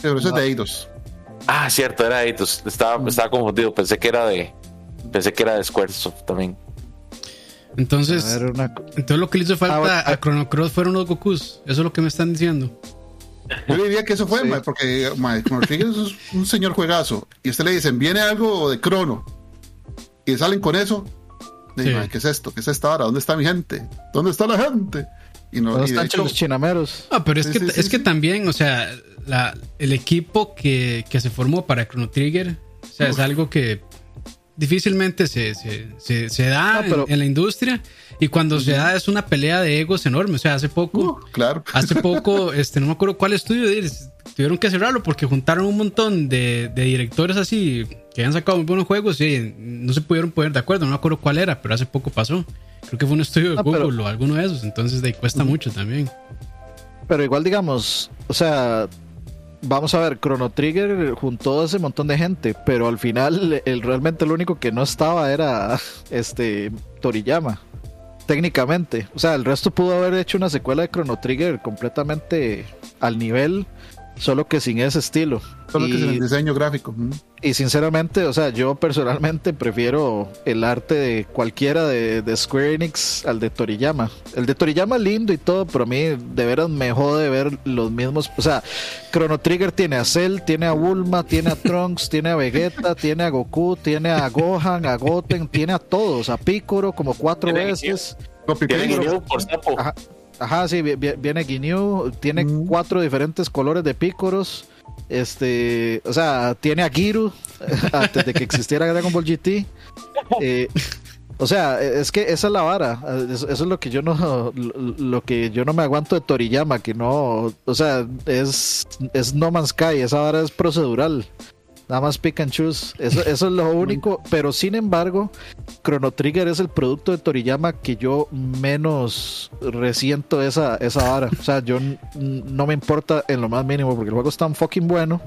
Pero eso es de Eidos. Ah, cierto, era Eidos. Estaba, estaba confundido. Pensé que era de. Pensé que era de Squaresoft también. Entonces, A ver, una- entonces lo que le hizo falta Ah, bueno, a Chrono Cross fueron los Gokus. Eso es lo que me están diciendo. Yo diría que eso fue, Sí. porque Chrono Trigger es un señor juegazo. Y a usted le dicen, viene algo de Crono. Y salen con eso. Y, Sí. ¿Qué es esto? ¿Qué es esta hora? ¿Dónde está mi gente? ¿Dónde está la gente? Y no, ¿Dónde y están hecho, los chinameros? Ah, pero es Sí, que, sí, sí, es que también, o sea, la, el equipo que, que se formó para Chrono Trigger, o sea, es algo que difícilmente se, se, se, se da No, pero- en, en la industria. Y cuando se da es una pelea de egos enorme. O sea, hace poco, uh, claro. hace poco, este, no me acuerdo cuál estudio, tuvieron que cerrarlo porque juntaron un montón de, de directores así que habían sacado muy buenos juegos y no se pudieron poner de acuerdo. No me acuerdo cuál era, pero hace poco pasó. Creo que fue un estudio de pero- Google o alguno de esos. Entonces, de ahí cuesta mucho también. Pero igual, digamos, o sea, vamos a ver, Chrono Trigger juntó a ese montón de gente, pero al final, el, realmente lo único que no estaba era este Toriyama, técnicamente. O sea, el resto pudo haber hecho una secuela de Chrono Trigger completamente al nivel solo que sin ese estilo. Solo que es el diseño gráfico. mm. y sinceramente, o sea, yo personalmente prefiero el arte de cualquiera de, de Square Enix al de Toriyama. El de Toriyama lindo y todo, pero a mí de veras me jode ver los mismos. O sea, Chrono Trigger tiene a Cell, tiene a Bulma, tiene a Trunks, tiene a Vegeta, tiene a Goku, tiene a Gohan, a Goten, tiene a todos, a Piccolo como cuatro veces. Por sapo. Ajá, ajá, sí, vi- vi- viene Ginyu, tiene Mm. cuatro diferentes colores de pícoros. Este, o sea, tiene a Giru antes de que existiera Dragon Ball GT. Eh, o sea, es que esa es la vara. Eso, eso es lo que yo no, lo, lo que yo no me aguanto de Toriyama, que no, o sea, es, es No Man's Sky. Esa vara es procedural. Nada más pick and choose. Eso, eso es lo único. Pero sin embargo, Chrono Trigger es el producto de Toriyama que yo menos resiento esa, esa vara. O sea, yo no me importa en lo más mínimo porque el juego es tan fucking bueno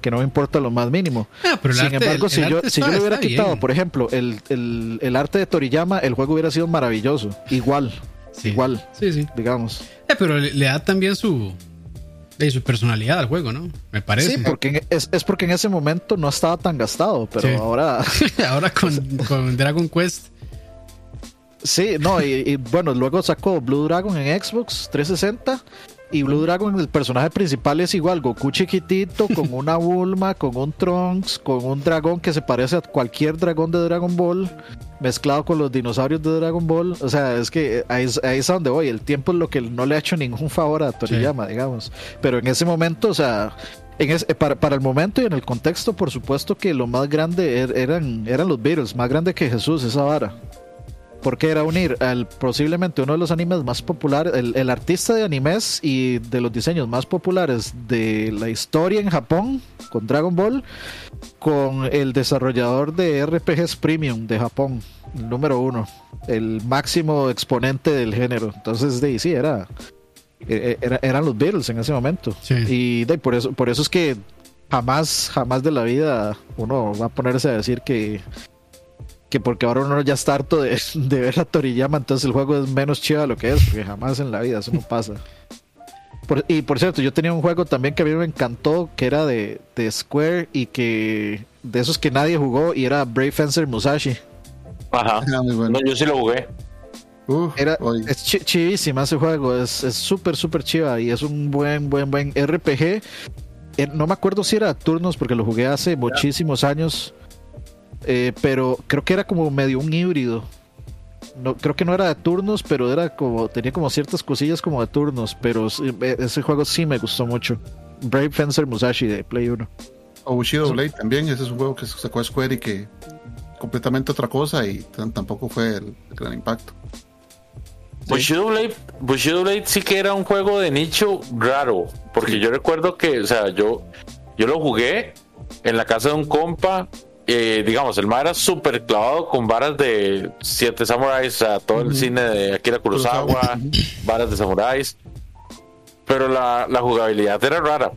que no me importa lo más mínimo. Ah, pero Sin arte- embargo, el si, yo, si yo le hubiera quitado, bien. por ejemplo, el, el- el arte de Toriyama, el juego hubiera sido maravilloso. Igual, Sí. igual, Sí, sí. digamos. Eh, pero le, le da también su, de su personalidad al juego, ¿no? Me parece. Sí, porque es, es porque en ese momento no estaba tan gastado, pero Sí. ahora Ahora con, con Dragon Quest. Sí, no, y, y bueno, luego sacó Blue Dragon en Xbox 360 y Blue Dragon, el personaje principal es igual, Goku chiquitito, con una Bulma, con un Trunks, con un dragón que se parece a cualquier dragón de Dragon Ball, mezclado con los dinosaurios de Dragon Ball. O sea, es que ahí, es- ahí es a donde voy. El tiempo es lo que no le ha hecho ningún favor a Toriyama, digamos. Pero en ese momento, o sea... En ese- para, para el momento y en el contexto, por supuesto que lo más grande er- eran, eran los Beatles, más grande que Jesús, esa vara porque era unir al posiblemente uno de los animes más populares, el, el artista de animes y de los diseños más populares de la historia en Japón, con Dragon Ball, con el desarrollador de RPGs Premium de Japón, el número uno, el máximo exponente del género. Entonces, de sí, era, eh, era- eran los Beatles en ese momento. Sí. Y de, por, eso, por eso es que jamás, jamás de la vida uno va a ponerse a decir que que porque ahora uno ya está harto de, de ver a Toriyama, entonces el juego es menos chido de lo que es, porque jamás en la vida eso no pasa. Por- y por cierto, yo tenía un juego también que a mí me encantó, que era de, de Square y que de esos que nadie jugó, y era Brave Fencer Musashi. Ajá. Ah, muy bueno. No, yo sí lo jugué. Uf, Era, oye, es chi- chivísima ese juego, es es súper, súper chiva y es un buen, buen, buen RPG. Eh, No me acuerdo si era turnos porque lo jugué hace muchísimos años, eh, pero creo que era como medio un híbrido. No, creo que no era de turnos, pero era como tenía como ciertas cosillas como de turnos, pero eh, ese juego sí me gustó mucho. Brave Fencer Musashi de Play 1. o Bushido Blade también. Ese es un juego que sacó Square y que completamente otra cosa y tampoco fue el, el gran impacto. Bushido Blade, Bushido Blade sí que era un juego de nicho raro, porque Sí. yo recuerdo que, o sea, yo, yo lo jugué en la casa de un compa, eh, digamos, el ma era súper clavado con varas de siete samuráis, o sea, todo el cine de Akira Kurosawa, varas de samuráis, pero la, la jugabilidad era rara.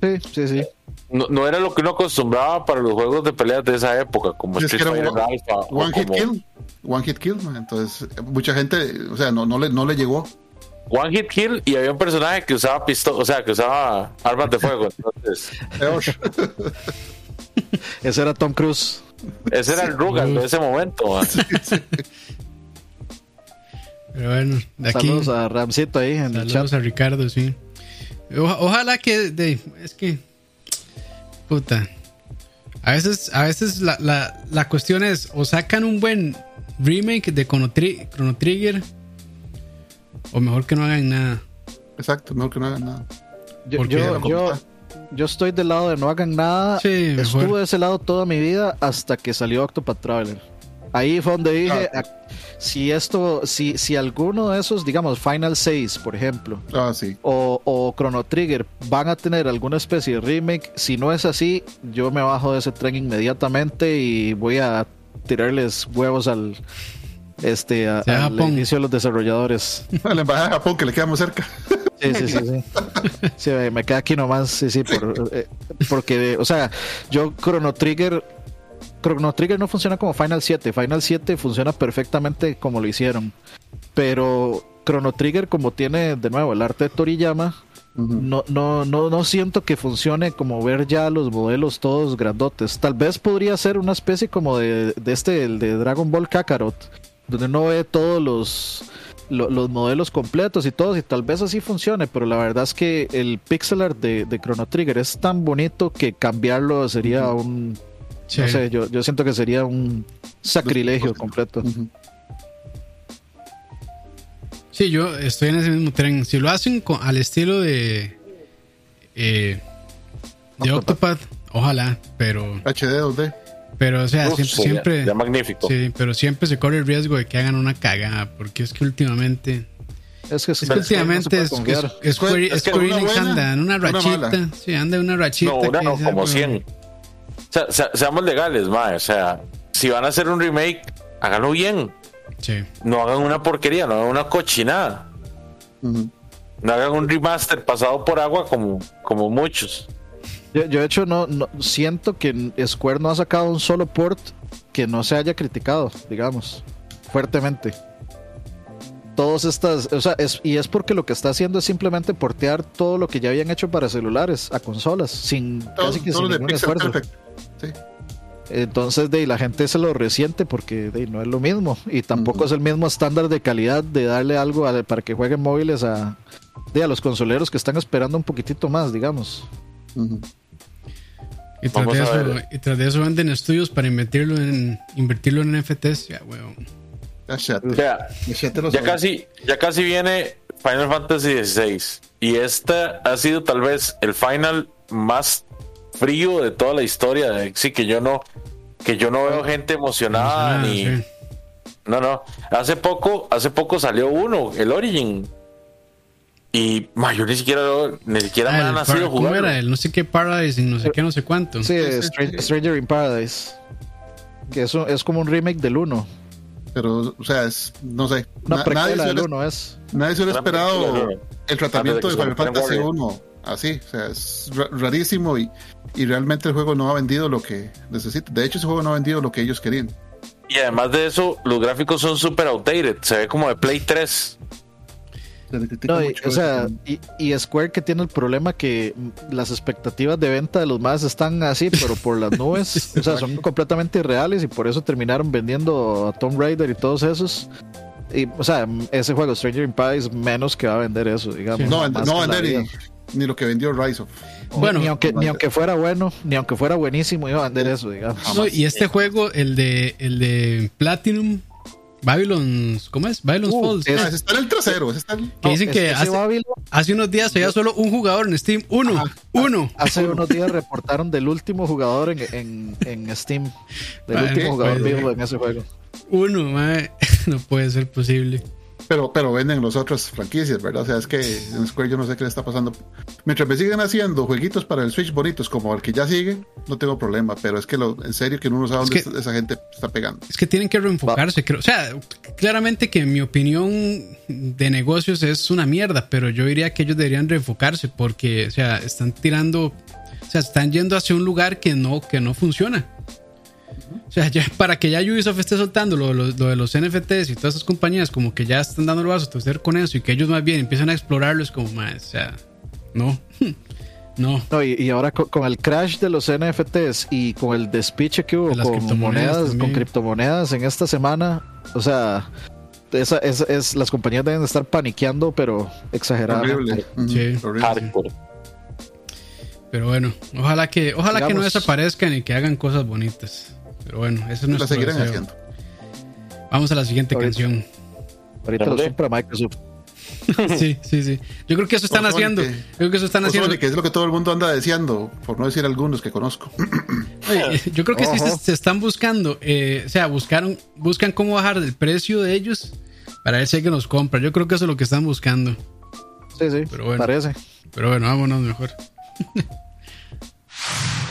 Sí, sí, sí. No, no era lo que uno acostumbraba para los juegos de peleas de esa época, como Es Street Fighter one- Alpha o One Hit como Kill. One Hit Kill. Entonces, mucha gente, o sea, no, no, le, no le llegó. One Hit Kill y había un personaje que usaba pistola, o sea, que usaba armas de fuego. Entonces. Ese era Tom Cruise. ese era el Rugal de ese momento. man. Pero bueno, de aquí. Saludos a Ramcito ahí en el chat. Saludos a Ricardo, sí. Oja- ojalá que. de- es que. Puta. A veces, a veces la, la, la cuestión es: o sacan un buen remake de Chrono, Tri- Chrono Trigger, o mejor que no hagan nada. Exacto, mejor que no hagan nada. Yo, Porque- yo. Yo estoy del lado de no hagan nada. Sí. Estuve de ese lado toda mi vida hasta que salió Octopath Traveler. Ahí fue donde dije, Ah. ah, si esto, si, si alguno de esos, digamos, Final 6, por ejemplo, Ah, sí. o, o Chrono Trigger van a tener alguna especie de remake, si no es así, yo me bajo de ese tren inmediatamente y voy a tirarles huevos al este a- al inicio de los desarrolladores. A la embajada de Japón, que le queda más cerca. Sí, sí, sí, sí. Sí, me- queda aquí nomás, sí, sí, por, eh, porque, o sea, yo Chrono Trigger, Chrono Trigger no funciona como Final 7, Final 7 funciona perfectamente como lo hicieron, pero Chrono Trigger como tiene de nuevo el arte de Toriyama, no, no, no, no siento que funcione como ver ya los modelos todos grandotes. Tal vez podría ser una especie como de, de este, el de Dragon Ball Kakarot, donde uno ve todos los, los modelos completos y todos, y tal vez así funcione, pero la verdad es que el pixel art de, de Chrono Trigger es tan bonito que cambiarlo sería un. No sé, yo, yo siento que sería un sacrilegio completo. Sí, yo estoy en ese mismo tren. Si lo hacen al estilo de. Eh, de Octopath, ojalá, pero. HD 2D. Pero, o sea, siempre. Ya, magnífico. Sí, pero siempre se corre el riesgo de que hagan una cagada, porque es que últimamente. Es que, es que últimamente es, es, Square Enix anda en una rachita. sí, anda en una rachita. No, una no, como 100. O sea, seamos legales, mae. O sea, si van a hacer un remake, háganlo bien. No hagan una porquería, no hagan una cochinada. No hagan un remaster pasado por agua como, como muchos. Yo, de hecho no, siento que Square no ha sacado un solo port que no se haya criticado, digamos, fuertemente. Todas estas, o sea, y es porque lo que está haciendo es simplemente portear todo lo que ya habían hecho para celulares a consolas, sin casi que sin ningún esfuerzo. Sí. Entonces, de la gente se lo resiente porque de, no es lo mismo. Y tampoco es el mismo estándar de calidad de darle algo para que jueguen móviles a, de, a los consoleros que están esperando un poquitito más, digamos. Y, tras de eso, y, tras de eso, venden estudios para invertirlo en, invertirlo en NFTs. Ya, ya, casi, ya casi viene Final Fantasy XVI. Y este ha sido tal vez el final más frío de toda la historia. Sí, que yo no, que yo no veo gente emocionada ni. No, no. Hace poco, hace poco salió uno, el Origin. Y yo ni siquiera, ni siquiera me ha nacido jugar. ¿Cómo era? El no sé qué Paradise, no sé qué, no sé cuánto. Sí, Stranger in Paradise. Que eso es como un remake del 1. Pero, o sea, es, no sé. nadie del 1 es. Nadie se hubiera esperado el tratamiento de Final Fantasy 1 así. O sea, es rarísimo y, y realmente el juego no ha vendido lo que necesita. De hecho, ese juego no ha vendido lo que ellos querían. Y además de eso, los gráficos son super outdated. Se ve como de Play 3. No, y, o sea, y, Square que tiene el problema que las expectativas de venta de los más están así, pero por las nubes, o sea, son completamente irreales y por eso terminaron vendiendo a Tomb Raider y todos esos. Y, o sea, ese juego Stranger in Paradise menos que va a vender eso, digamos. No, no vender ni lo que vendió Rise of. Bueno, ni aunque, ni aunque fuera bueno, ni aunque fuera buenísimo, iba a vender eso, digamos. y este juego, el de, el de Platinum, Babylon's, ¿cómo es? Babylon's uh, Falls. está en el trasero. Está Que dicen que hace, unos días había solo un jugador en Steam. Uno. Uno. Hace unos días reportaron del último jugador en, en, en Steam. Del último jugador vivo en ese juego. Uno, no puede ser posible. Pero, pero venden los otras franquicias, ¿verdad? O sea, es que en Square yo no sé qué le está pasando. Mientras me siguen haciendo jueguitos para el Switch bonitos como el que ya sigue, no tengo problema. Pero es que lo, en serio que uno no sabe dónde esa gente está pegando. Es que tienen que reenfocarse. Creo. O sea, claramente que en mi opinión de negocios es una mierda, pero yo diría que ellos deberían reenfocarse porque, o sea, están tirando, o sea, están yendo hacia un lugar que no, que no funciona. O sea, ya, para que ya Ubisoft esté soltando lo, de los NFTs y todas esas compañías, como que ya están dando el vaso a torcer con eso y que ellos más bien empiezan a explorarlo, es como más, o sea, no. No. no y, ahora con, el crash de los NFTs y con el despiche que hubo con monedas, con criptomonedas en esta semana, o sea, esa, es, las compañías deben estar paniqueando, pero exageradamente. Sí, Pero bueno, ojalá que, ojalá que no desaparezcan y que hagan cosas bonitas. Pero bueno, eso no es seguirán haciendo. Vamos a la siguiente canción. Ahorita lo para Microsoft. sí, sí, sí. Yo creo que eso están haciendo. Yo creo que eso están haciendo. Que es lo que todo el mundo anda deseando, por no decir algunos que conozco. yo creo que sí se, están buscando, eh, o sea, buscaron, buscan cómo bajar el precio de ellos para ver si alguien los compra. Yo creo que eso es lo que están buscando. Sí, sí, pero bueno, parece. Pero bueno, vámonos mejor.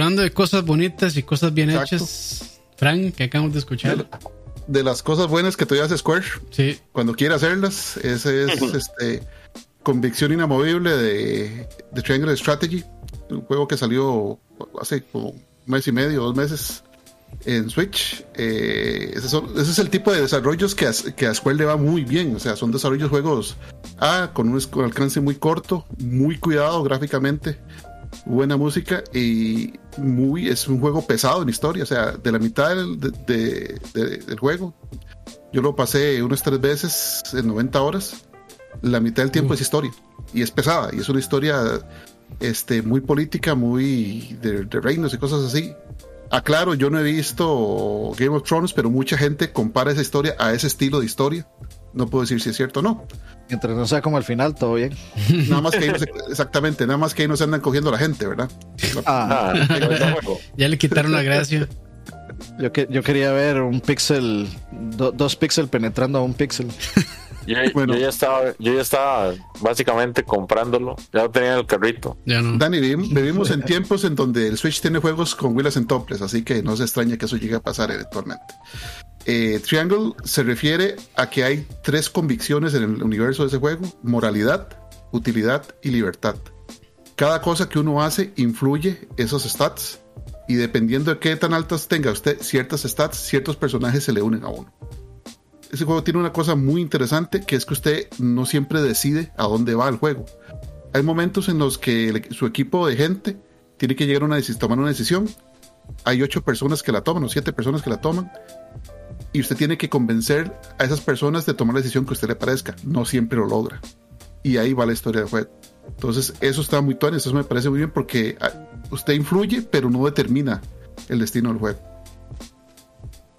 hablando de cosas bonitas y cosas bien Exacto. hechas, Frank, que acabamos de escuchar. De las cosas buenas que todavía hace Square, Sí, cuando quiera hacerlas, ese es este, convicción inamovible de, de Triangle Strategy, un juego que salió hace como un mes y medio, dos meses en Switch. Eh, ese, son- ese es el tipo de desarrollos que a, que a Square le va muy bien, o sea, son desarrollos juegos ah, con un con alcance muy corto, muy cuidado gráficamente, buena música y muy es un juego pesado en historia, o sea, de la mitad del, de- de- de- del juego yo lo pasé unas tres veces en 90 horas. La mitad del tiempo es historia. Y es pesada. Y es una historia este, muy política, muy de, de reinos y cosas así. Aclaro, yo no he visto Game of Thrones, pero mucha gente compara esa historia a ese estilo de historia. No puedo decir si es cierto o no. Mientras no sea como el final, todo bien. Nada más que ahí no se- exactamente, nada más que ahí no se andan cogiendo a la gente, ¿verdad? Ah, Ah, ya le quitaron la gracia. yo, que, yo quería ver un píxel, do- dos píxeles penetrando a un píxel. Yo, Bueno. yo ya estaba, yo ya estaba básicamente comprándolo. Ya lo tenía en el carrito. Ya no. Dani, vivim- vivimos en tiempos en donde el Switch tiene juegos con Willas en toples, así que no se extraña que eso llegue a pasar eventualmente. Eh, Triangle se refiere a que hay tres convicciones en el universo de ese juego: moralidad, utilidad y libertad. Cada cosa que uno hace influye esos stats y dependiendo de qué tan altas tenga usted ciertas stats, ciertos personajes se le unen a uno. Ese juego tiene una cosa muy interesante que es que usted no siempre decide a dónde va el juego hay momentos en los que su equipo de gente tiene que llegar a una tomar una decisión. Hay ocho personas que la toman o siete personas que la toman. Y usted tiene que convencer a esas personas de tomar la decisión que a usted le parezca. No siempre lo logra. Y ahí va la historia del juego. Entonces, eso está muy tuanis, eso me parece muy bien porque ah, usted influye, pero no determina el destino del juego.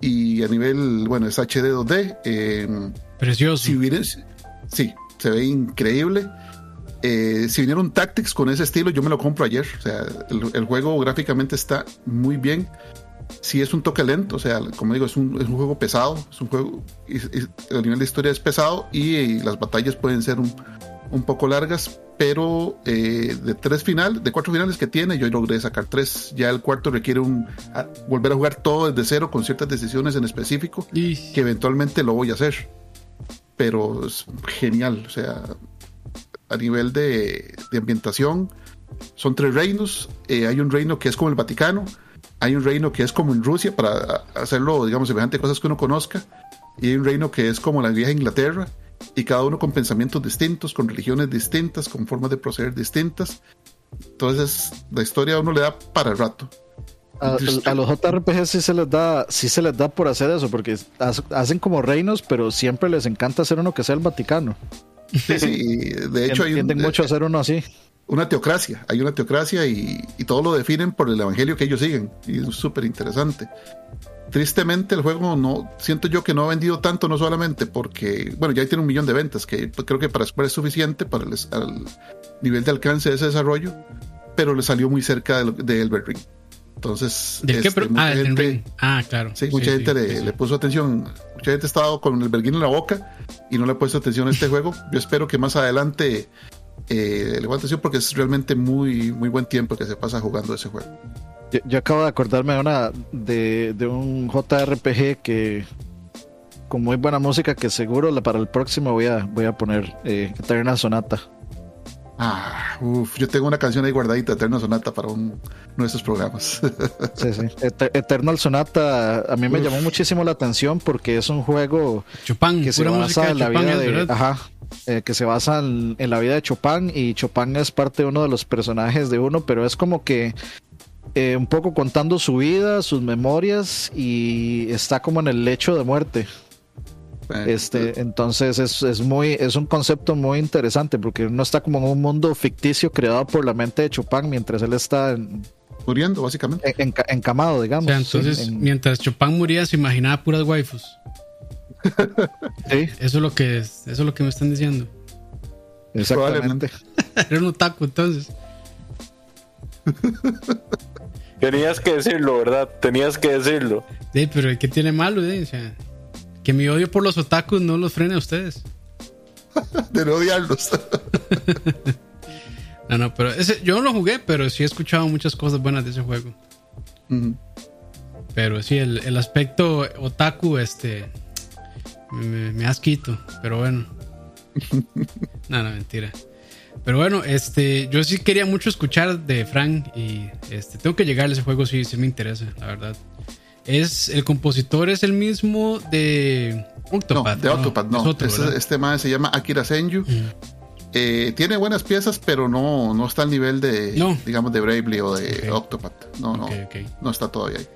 Y a nivel, bueno, es HD 2D. eh, Precioso. si hubiera, sí, se ve increíble. Eh, si viniera un Tactics con ese estilo, yo me lo compro ayer. O sea, el, el juego gráficamente está muy bien. Si es un toque lento, o sea, como digo, es un, es un juego pesado. Es un juego, y- y el nivel de historia es pesado y, eh, las batallas pueden ser un, un poco largas. Pero eh, de tres finales, de cuatro finales que tiene, yo logré sacar tres. Ya el cuarto requiere un a- volver a jugar todo desde cero con ciertas decisiones en específico Y que eventualmente lo voy a hacer. Pero es genial, o sea, a nivel de, de ambientación, son tres reinos. eh, hay un reino que es como el Vaticano, hay un reino que es como en Rusia, para hacerlo, digamos, semejante a cosas que uno conozca, y hay un reino que es como la vieja Inglaterra, y cada uno con pensamientos distintos, con religiones distintas, con formas de proceder distintas. Entonces, la historia a uno le da para el rato. A, a los JRPG sí se les da, sí se les da por hacer eso, porque ha- hacen como reinos, pero siempre les encanta hacer uno que sea el Vaticano. Sí, sí, de hecho hay un, mucho a hacer uno así. Una teocracia, hay una teocracia y, y todo lo definen por el evangelio que ellos siguen y es súper interesante. Tristemente el juego no, siento yo que no ha vendido tanto, no solamente porque, bueno, ya tiene un millón de ventas, que creo que para Square es suficiente para el al nivel de alcance de ese desarrollo, pero le salió muy cerca de, de Ring. Entonces, ¿De qué? este, mucha Ah, gente-. Ah, claro. Sí, mucha gente le, sí, sí. le puso atención, mucha gente estaba con el verguín en la boca y no le ha puesto atención a este juego. Yo espero que más adelante eh, le ponga atención porque es realmente muy, muy buen tiempo que se pasa jugando ese juego. Yo, yo acabo de acordarme de una de, de un JRPG que con muy buena música que seguro la- para el próximo voy a voy a poner eh, Eterna Sonata. Ah, uf, yo tengo una canción ahí guardadita, Eterna Sonata, para un, uno de estos programas. Sí, sí. Eter- Eternal Sonata a mí me Uf. llamó muchísimo la atención porque es un juego que se basa en la vida de ajá, eh, que se basa en, en la vida de Chopin y Chopin es parte de uno de los personajes de uno pero es como que eh, un poco contando su vida sus memorias y está como en el lecho de muerte este entonces es, es muy es un concepto muy interesante porque uno está como en un mundo ficticio creado por la mente de Chopin mientras él está en- Muriendo, básicamente. en- enca- encamado O digamos sea, entonces, en- mientras Chopin moría, se imaginaba puras waifus. Sí, Eso es lo que es, eso es lo que me están diciendo. exactamente Era un otaku, entonces. Tenías que decirlo, ¿verdad? Tenías que decirlo. Sí, pero ¿qué tiene malo? eh? O sea, que mi odio por los otakus no los frene a ustedes. De no odiarlos. No, no, pero ese, yo no lo jugué, pero sí he escuchado muchas cosas buenas de ese juego. Pero sí, el, el aspecto otaku, este, me, me asquito, pero bueno. no, no, mentira. Pero bueno, este, yo sí quería mucho escuchar de Frank y este, tengo que llegar a ese juego, sí, sí me interesa, la verdad. Es, el compositor es el mismo de No, Octopath. de Octopath, no. otro, Este- este man se llama Akira Senju. Eh, tiene buenas piezas, pero no, no está al nivel de, No. digamos, de Bravely o de. Octopath. No, no, no está todavía ahí.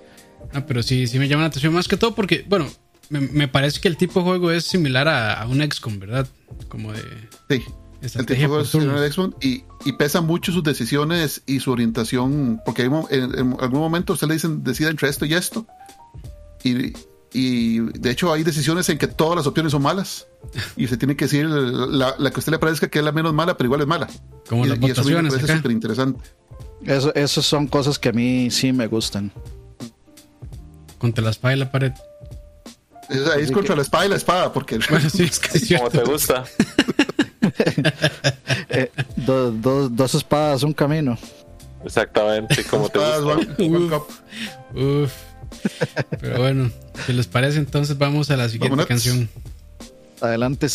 Ah, pero sí, sí me llama la atención más que todo porque, bueno, me, me parece que el tipo de juego es similar a, a un XCOM, ¿verdad? Como de Sí, el estrategia tipo por es turnos. de Xbox y, y pesa mucho sus decisiones y su orientación, porque hay en, en algún momento usted le dicen decida entre esto y esto. Y, y de hecho hay decisiones en que todas las opciones son malas. Y usted tiene que decir la, la que a usted le parezca que es la menos mala, pero igual es mala. Como y, las y eso a me votaciones parece súper interesante. Eso, esas son cosas que a mí sí me gustan. Contra la espada y la pared. Es, ahí es contra que- la espada y la espada, porque Bueno, sí, es que es Como te gusta. Eh, do- do- dos espadas, un camino. Exactamente, como te gusta. van- van Uf. cup. Uf. Pero bueno, si les parece, entonces vamos a la siguiente Vámonos. canción. Adelante.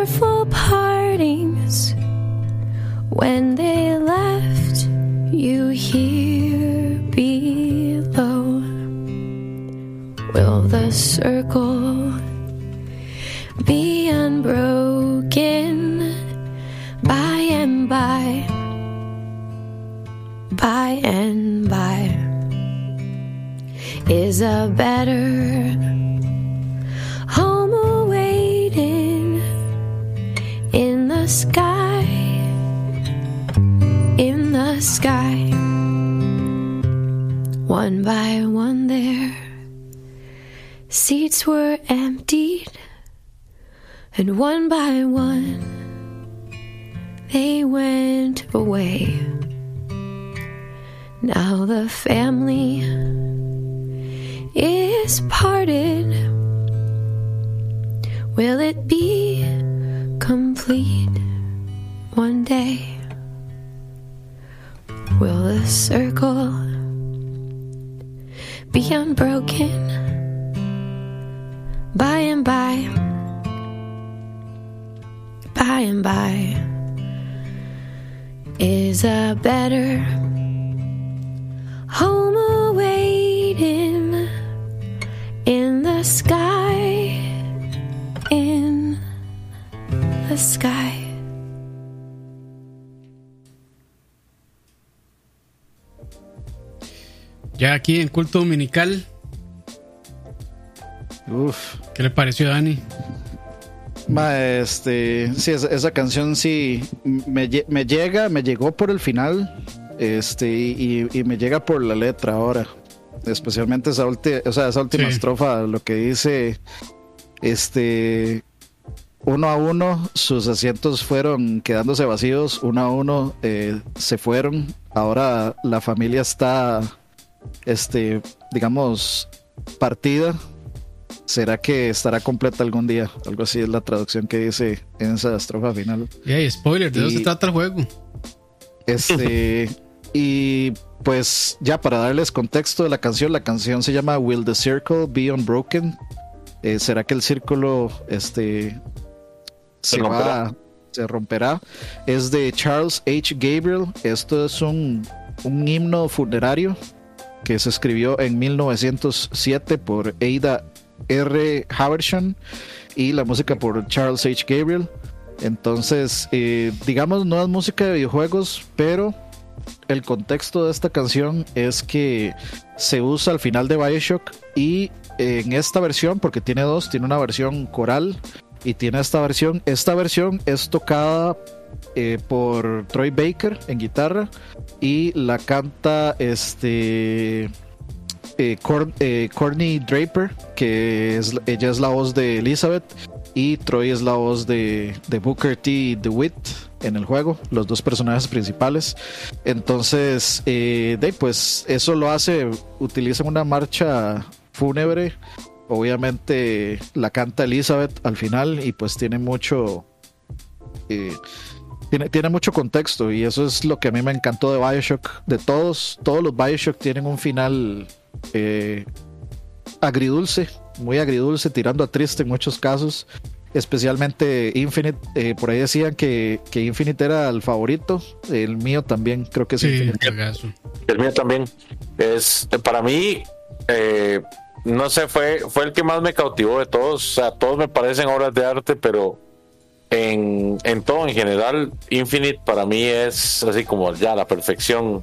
Tearful partings when they left you here below. Will the circle be unbroken by and by? By and by is a better sky, in the sky. One by one, there seats were emptied, and one by one they went away. Now the family is parted. Will it be complete one day? Will the circle be unbroken by and by? By and by is a better home awaiting in the sky, sky. Ya aquí en Culto Dominical, Uf. ¿qué le pareció a Dani? Ma, este, sí, esa, esa canción sí me, me llega, me llegó por el final, este, y, y me llega por la letra ahora, especialmente esa, ulti- o sea, esa última Sí. estrofa, lo que dice, este, uno a uno, sus asientos fueron quedándose vacíos, uno a uno eh, se fueron, ahora la familia está, este, digamos, partida. ¿Será que estará completa algún día? Algo así es la traducción que dice en esa estrofa final. Y hay spoiler, ¿de Y- se trata el juego? Este, y pues ya para darles contexto de la canción, la canción se llama Will the Circle Be Unbroken? Eh, ¿Será que el círculo este, Se se, romperá. va, se romperá? Es de Charles H. Gabriel. Esto es un, un himno funerario que se escribió en 1907 por Ada R. Haversham y la música por Charles H. Gabriel. Entonces, eh, digamos, no es música de videojuegos, pero el contexto de esta canción es que se usa al final de Bioshock y en esta versión, porque tiene dos, tiene una versión coral y tiene esta versión. Esta versión es tocada eh, por Troy Baker en guitarra y la canta este eh, eh, Courtney Draper, que es, ella es la voz de Elizabeth, y Troy es la voz de, Booker T. DeWitt en el juego, los dos personajes principales. Entonces, eh, pues eso lo hace, utilizan una marcha fúnebre. Obviamente la canta Elizabeth al final y pues tiene mucho... eh, tiene, tiene mucho contexto y eso es lo que a mí me encantó de Bioshock. De todos, todos los Bioshock tienen un final eh, agridulce, muy agridulce, tirando a triste en muchos casos. Especialmente Infinite, eh, por ahí decían que, que Infinite era el favorito. El mío también, creo que es Sí, Infinite. El mío también. Es para mí, eh, no sé, fue, fue el que más me cautivó de todos. O sea, todos me parecen obras de arte, pero en, en todo en general, Infinite para mí es así como ya la perfección.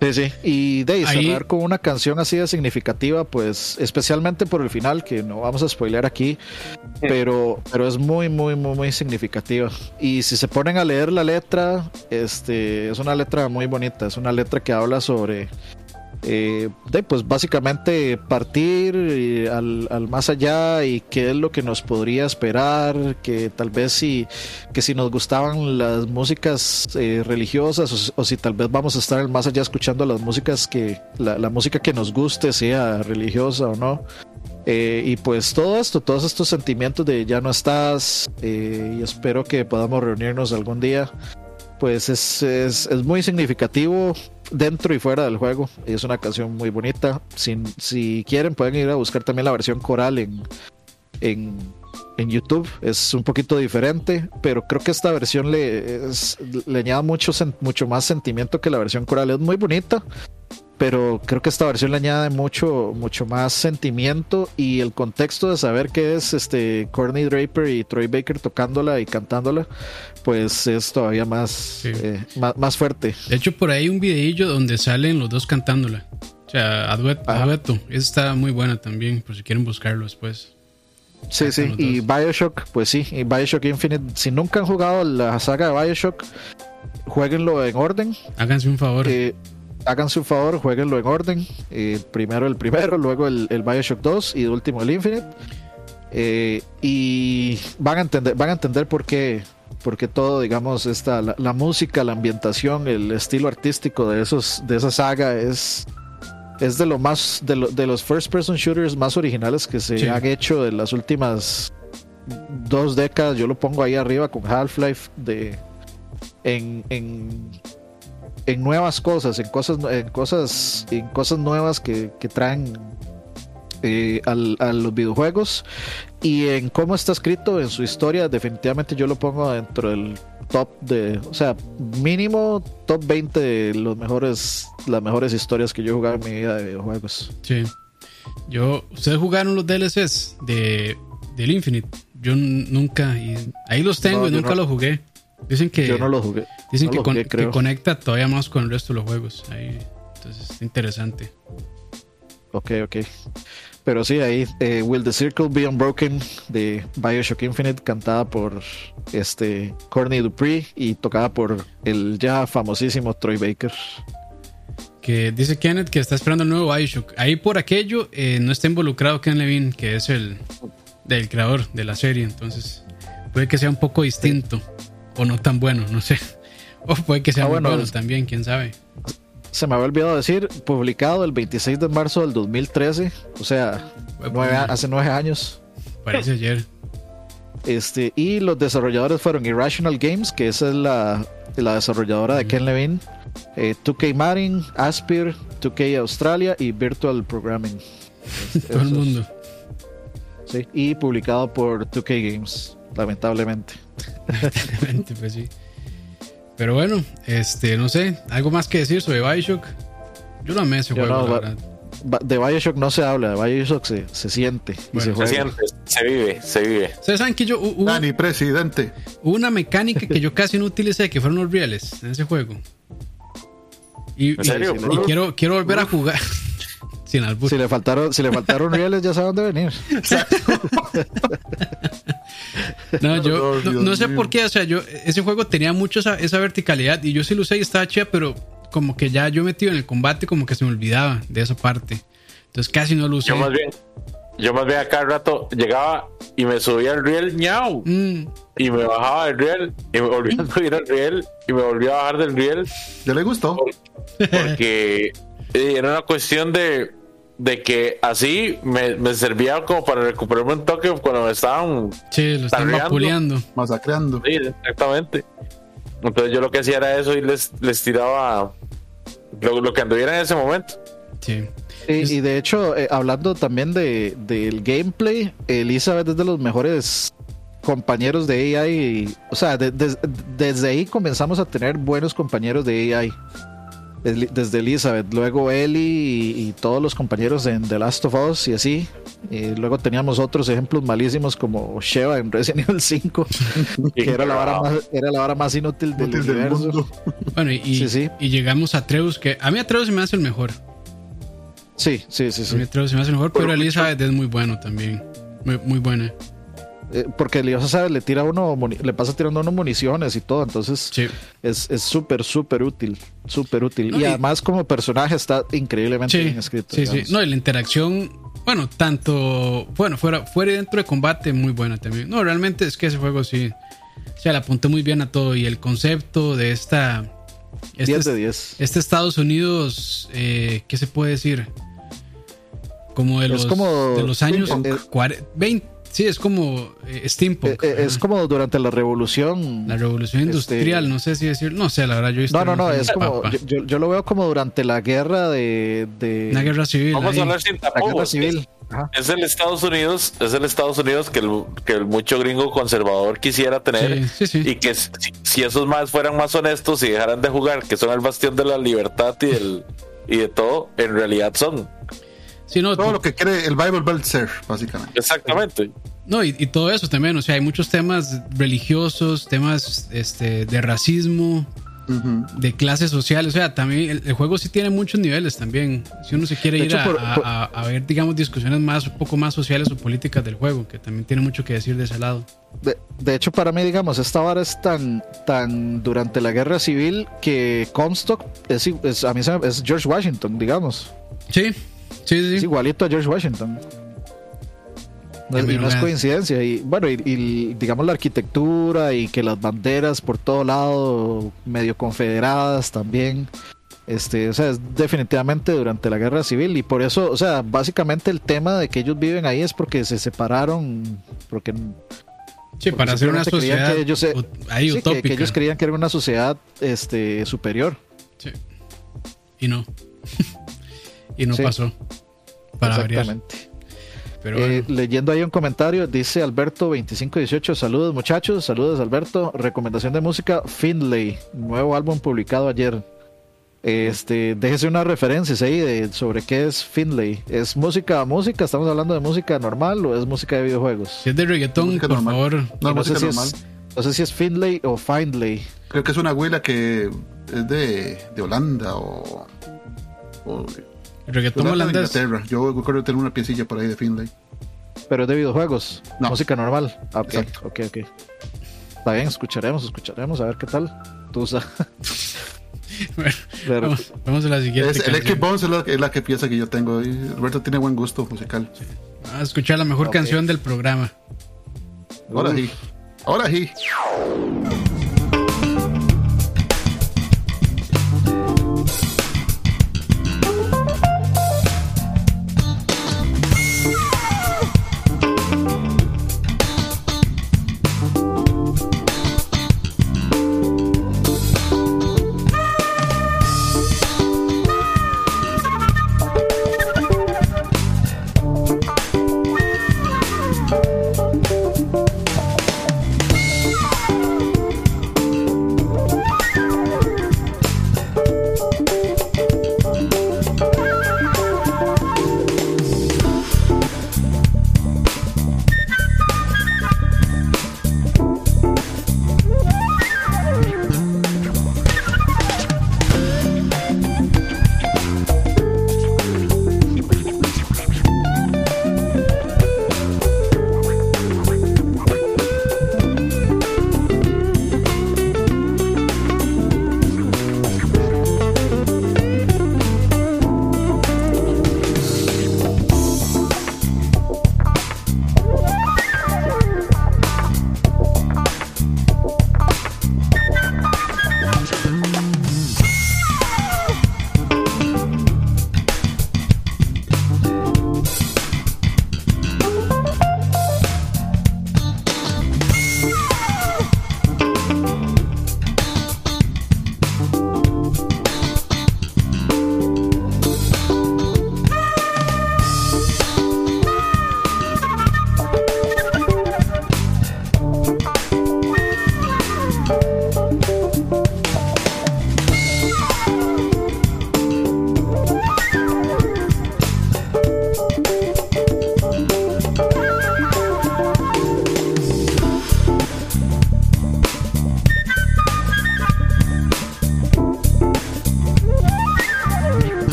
Sí, sí. Y de ahí, Ahí- cerrar con una canción así de significativa, pues especialmente por el final, que no vamos a spoilear aquí, pero, pero es muy, muy, muy, muy significativa. Y si se ponen a leer la letra, este, es una letra muy bonita, es una letra que habla sobre, eh, de, pues básicamente partir eh, al, al más allá y qué es lo que nos podría esperar, que tal vez si, que si nos gustaban las músicas eh, religiosas o, si tal vez vamos a estar el más allá escuchando las músicas que, la, música que nos guste, sea religiosa o no. Eh, y pues todo esto, todos estos sentimientos de ya no estás y espero que podamos reunirnos algún día, pues es, es, es muy significativo dentro y fuera del juego. Es una canción muy bonita. Si, si quieren pueden ir a buscar también la versión coral en, en, en YouTube. Es un poquito diferente, pero creo que esta versión le, es- le añade mucho, mucho más sentimiento que la versión coral. Es muy bonita, pero creo que esta versión le añade mucho, mucho más sentimiento y el contexto de saber que es este Courtney Draper y Troy Baker tocándola y cantándola, pues es todavía más, Sí. eh, más, más fuerte. De hecho, por ahí hay un videillo donde salen los dos cantándola. O sea, a dueto, a dueto. Esa está muy buena también, por si quieren buscarlo después. Sí, sí, y. Bioshock, pues sí, y Bioshock Infinite, si nunca han jugado la saga de Bioshock, jueguenlo en orden, Háganse un favor. eh, háganse un favor, jueguenlo en orden, eh, primero el primero, luego el, el Bioshock 2 y de último el Infinite, eh, y van a entender, van a entender por qué, por qué todo, digamos, esta, la, la música, la ambientación, el estilo artístico de, esos, de esa saga es... Es de lo más de, lo- de los first person shooters más originales que se Sí. han hecho en las últimas dos décadas. Yo lo pongo ahí arriba con Half-Life de en, en, en nuevas cosas, en cosas, en cosas, en cosas nuevas que, que traen eh, al- a los videojuegos y en cómo está escrito en su historia. Definitivamente yo lo pongo dentro del top de, o sea, mínimo top 20 de los mejores, las mejores historias que yo he jugado en mi vida de videojuegos. Sí. Yo, ¿ustedes jugaron los DLCs de, del Infinite? Yo nunca, y ahí los tengo No, y nunca no. los jugué. Dicen que, Yo no lo jugué. dicen no que, lo con- jugué, que conecta todavía más con el resto de los juegos. Ahí, entonces, interesante. Ok, ok. Pero sí, ahí eh, Will the Circle Be Unbroken de Bioshock Infinite, cantada por este Courtney Dupree y tocada por el ya famosísimo Troy Baker. Que dice Kenneth que está esperando el nuevo Bioshock. Ahí por aquello eh, no está involucrado Ken Levine, que es el del creador de la serie. Entonces, puede que sea un poco distinto. O no tan bueno, no sé. O puede que sea Ah, muy bueno, bueno es- también, quién sabe. Se me había olvidado decir, publicado el 26 de marzo del 2013, o sea, nueve hace nueve años. Parece ayer. Este, y los desarrolladores fueron Irrational Games, que esa es la, la desarrolladora de Ken Levine, eh, 2K Marin, Aspir, 2K Australia y Virtual Programming. Todo el mundo. Sí, y publicado por 2K Games, lamentablemente. Lamentablemente, pues sí. Pero bueno, este, no sé, algo más que decir sobre Bioshock. Yo lo amé ese Yo juego, no, la va- verdad. De Bioshock no se habla, de Bioshock se, se siente Bueno, se Se juega. siente, se vive, se vive. Ustedes saben que yo hu- hubo, Dani, presidente. hubo una mecánica que yo casi no utilicé, que fueron los rieles en ese juego. Y, ¿En serio? y- y quiero, quiero volver a jugar. Sin albur. Si le faltaron, si le faltaron rieles, ya saben dónde venir. No, yo no, sé por qué, o sea, yo ese juego tenía mucho esa, esa verticalidad y yo sí lo usé y estaba chida, pero como que ya yo metido en el combate como que se me olvidaba de esa parte. Entonces casi no lo usé. Yo más bien, yo más bien a cada rato llegaba y me subía al riel ñau Mm, y me bajaba del riel y me volvía a subir al riel y me volvía a bajar del riel ¿Ya le gustó? porque eh, era una cuestión de, de que así me, me servía como para recuperarme un toque cuando me estaban sí, lo vapuleando. Masacreando. Sí, exactamente. Entonces yo lo que hacía era eso y les, les tiraba lo, lo que anduviera en ese momento. Sí. Y, y de hecho, eh, hablando también de, del gameplay, Elizabeth es de los mejores compañeros de AI. O sea, de- de- desde ahí comenzamos a tener buenos compañeros de AI. Desde Elizabeth, luego Ellie y, y todos los compañeros en The Last of Us y así. Y luego teníamos otros ejemplos malísimos como Sheva en Resident Evil 5, que era la vara más, era la vara más inútil del Útil universo. mundo. Bueno, y, y- Sí, sí. y llegamos a Treus, que a mí a Treus se me hace el mejor. Sí, sí, sí, A mí sí. a Treus se me hace el mejor, Pero pero mucho- Elizabeth es muy bueno también. Muy, muy buena. Eh, porque Eliosa sabe, le tira uno, le pasa tirando a uno municiones y todo, entonces Sí. es es súper, súper útil, súper útil. No, y y- además como personaje está increíblemente Sí, bien escrito. sí, sí. No, y la interacción, bueno, tanto, bueno, fuera, fuera y dentro de combate, muy buena también. No, realmente es que ese juego sí, se le apuntó muy bien a todo y el concepto de esta, 10 este, de 10. este Estados Unidos, eh, ¿qué se puede decir? Como de los, como de los años steampunk. 40, 20, sí, es como eh, steampunk. Eh, eh, es como durante la revolución. la revolución este- industrial, no sé si decir, no sé, la verdad yo he visto No, no, no, es como, yo, yo- lo veo como durante la guerra de... de una guerra civil. Vamos ahí. a hablar sin la guerra tapujos. civil. Ajá. Es el Estados Unidos, es el Estados Unidos que el, que el mucho gringo conservador quisiera tener. Sí, sí, sí. Y que si, si esos más fueran más honestos y dejaran de jugar, que son el bastión de la libertad y, del, y de todo, en realidad son. Sí, no, Todo lo que quiere el Bible Belt ser, básicamente. Exactamente. No, y, y todo eso también, o sea, hay muchos temas religiosos, temas este, de racismo, de clases sociales. O sea, también el, el juego sí tiene muchos niveles también. Si uno se quiere De ir hecho, a, por- a- por- a- a ver, digamos, discusiones más, un poco más sociales o políticas del juego, que también tiene mucho que decir de ese lado. De, de hecho, para mí, digamos, esta vara es tan, tan durante la guerra civil que Comstock es, es- a mí se me- es George Washington, digamos. Sí, sí, sí. Es igualito a George Washington. No, y no es coincidencia. Y bueno, y, y, digamos la arquitectura y que las banderas por todo lado, medio confederadas también. Este, o sea, es definitivamente durante la guerra civil. Y por eso, o sea, básicamente el tema de que ellos viven ahí es porque se separaron. Porque Sí, porque para hacer una sociedad que ellos ahí sí, que, ellos creían que era una sociedad este, superior. Sí. Y no. y no Sí. pasó. Para variar. Exactamente. Pero Eh, leyendo ahí un comentario, dice Alberto 2518, saludos muchachos, saludos Alberto, recomendación de música Finlay, nuevo álbum publicado ayer. Este, déjese unas referencias ahí de sobre qué es Finlay. ¿Es música música? ¿Estamos hablando de música normal o es música de videojuegos? si es de reggaetón, música por normal. favor. No, no, sé si normal. es, no sé si es Finlay o Findlay. Creo que es una abuela que es de, de Holanda o, o Reggaetón holandés. Inglaterra. Yo recuerdo tener una piecilla por ahí de Finlay. Pero es de videojuegos, No. música normal. Ah, ok, Exacto. ok, ok. Está bien, escucharemos, escucharemos, a ver qué tal. Tú sa- Bueno, Pero- vamos, vamos a la siguiente. Es. Electric Bones es la, es la que piensa que yo tengo. Y Alberto tiene buen gusto musical. Vamos a escuchar la mejor canción del programa. Ahora Uf. sí. Ahora sí.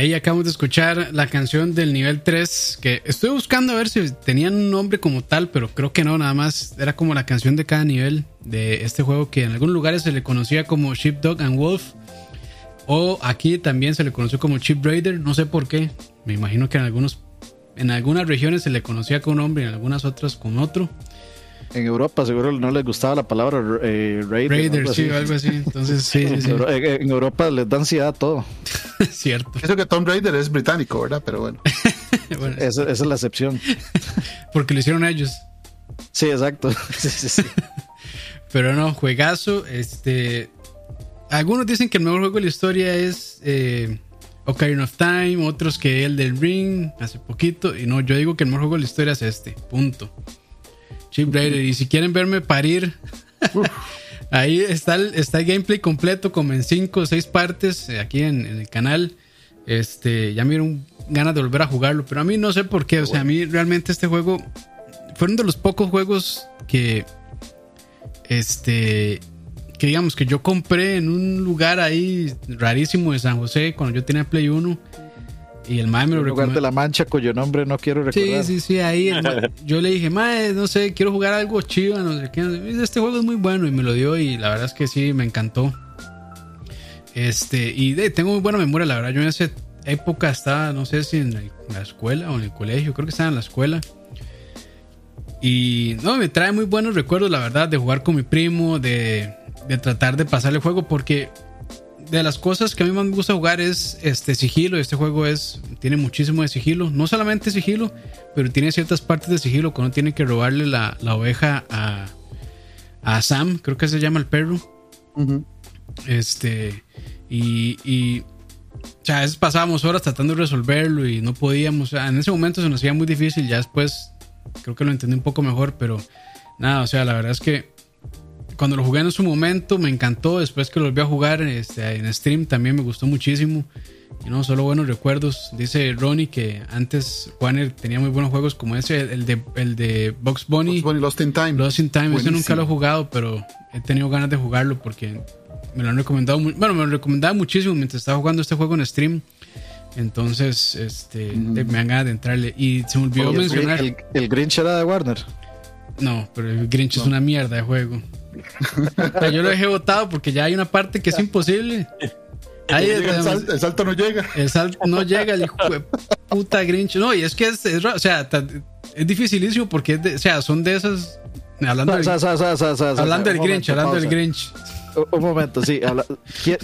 Ahí acabamos de escuchar la canción del nivel 3, que estoy buscando a ver si tenían un nombre como tal, pero creo que no, nada más era como la canción de cada nivel de este juego que en algunos lugares se le conocía como Sheepdog and Wolf, o aquí también se le conoció como Sheep Raider, no sé por qué, me imagino que en algunos en algunas regiones se le conocía con un nombre y en algunas otras con otro. En Europa seguro no les gustaba la palabra eh, Raider. Raider, algo sí, algo así. Entonces, sí, sí, En sí. Europa les da ansiedad todo. Es cierto. Eso que Tomb Raider es británico, ¿verdad? Pero bueno. Bueno, Esa, esa es la excepción. porque lo hicieron ellos. Sí, exacto. Sí, sí, sí. Pero no, juegazo. Este. Algunos dicen que el mejor juego de la historia es eh, Ocarina of Time, otros que el del Ring, hace poquito. Y no, yo digo que el mejor juego de la historia es este. Punto. Chip Raider. Y si quieren verme parir, ahí está el, está el gameplay completo, como en 5 o 6 partes, eh, aquí en, en el canal. Este, ya me dieron ganas de volver a jugarlo, pero a mí no sé por qué. O sea, a mí realmente este juego fueron de los pocos juegos que, este, que digamos que yo compré en un lugar ahí rarísimo de San José cuando yo tenía Play 1 y el mae me lo lugar de recomendó. la mancha cuyo nombre no quiero Sí, recordar. sí, sí, ahí el ma- yo le dije, mae, no sé, quiero jugar algo chido, no sé qué. Este juego es muy bueno y me lo dio y la verdad es que sí, me encantó. Este, y de, tengo muy buena memoria, la verdad. Yo en esa época estaba, no sé si en la, en la escuela o en el colegio, creo que estaba en la escuela. Y no, me trae muy buenos recuerdos, la verdad, de jugar con mi primo, de, de tratar de pasar el juego, porque de las cosas que a mí más me gusta jugar es este sigilo. Este juego es tiene muchísimo de sigilo. No solamente sigilo, pero tiene ciertas partes de sigilo cuando tiene que robarle la, la oveja a, a Sam, creo que se llama el perro. Este, y, y o sea, a veces pasábamos horas tratando de resolverlo y no podíamos. O sea, en ese momento se nos hacía muy difícil. Ya después creo que lo entendí un poco mejor, pero nada, o sea, la verdad es que cuando lo jugué en su momento me encantó. Después que lo volví a jugar este, en stream también me gustó muchísimo. Y no, solo buenos recuerdos. Dice Ronnie que antes Warner tenía muy buenos juegos como ese, el de, el de Box Bunny. Bugs Bunny Lost in Time. Lost in Time, ese Buenísimo. nunca lo he jugado, pero he tenido ganas de jugarlo porque me lo han recomendado. Bueno, me lo recomendaba muchísimo mientras estaba jugando este juego en stream. Entonces, este, Mm. me dan ganas de entrarle. Y se me olvidó mencionar. el- el Grinch era de Warner. No, pero el Grinch es una mierda de juego. Yo lo dejé botado porque ya hay una parte que es imposible. Ahí Llega el, además- sal- el salto no llega. el salto no llega el hijo de puta Grinch. No, y es que es, es o sea, es dificilísimo porque es de- o sea, son de esas. Hablando del, Sa- sa- sa- sa- sa- sa- hablando sa- del un Grinch, momento, hablando del. Grinch. Un- momento, sí. habla-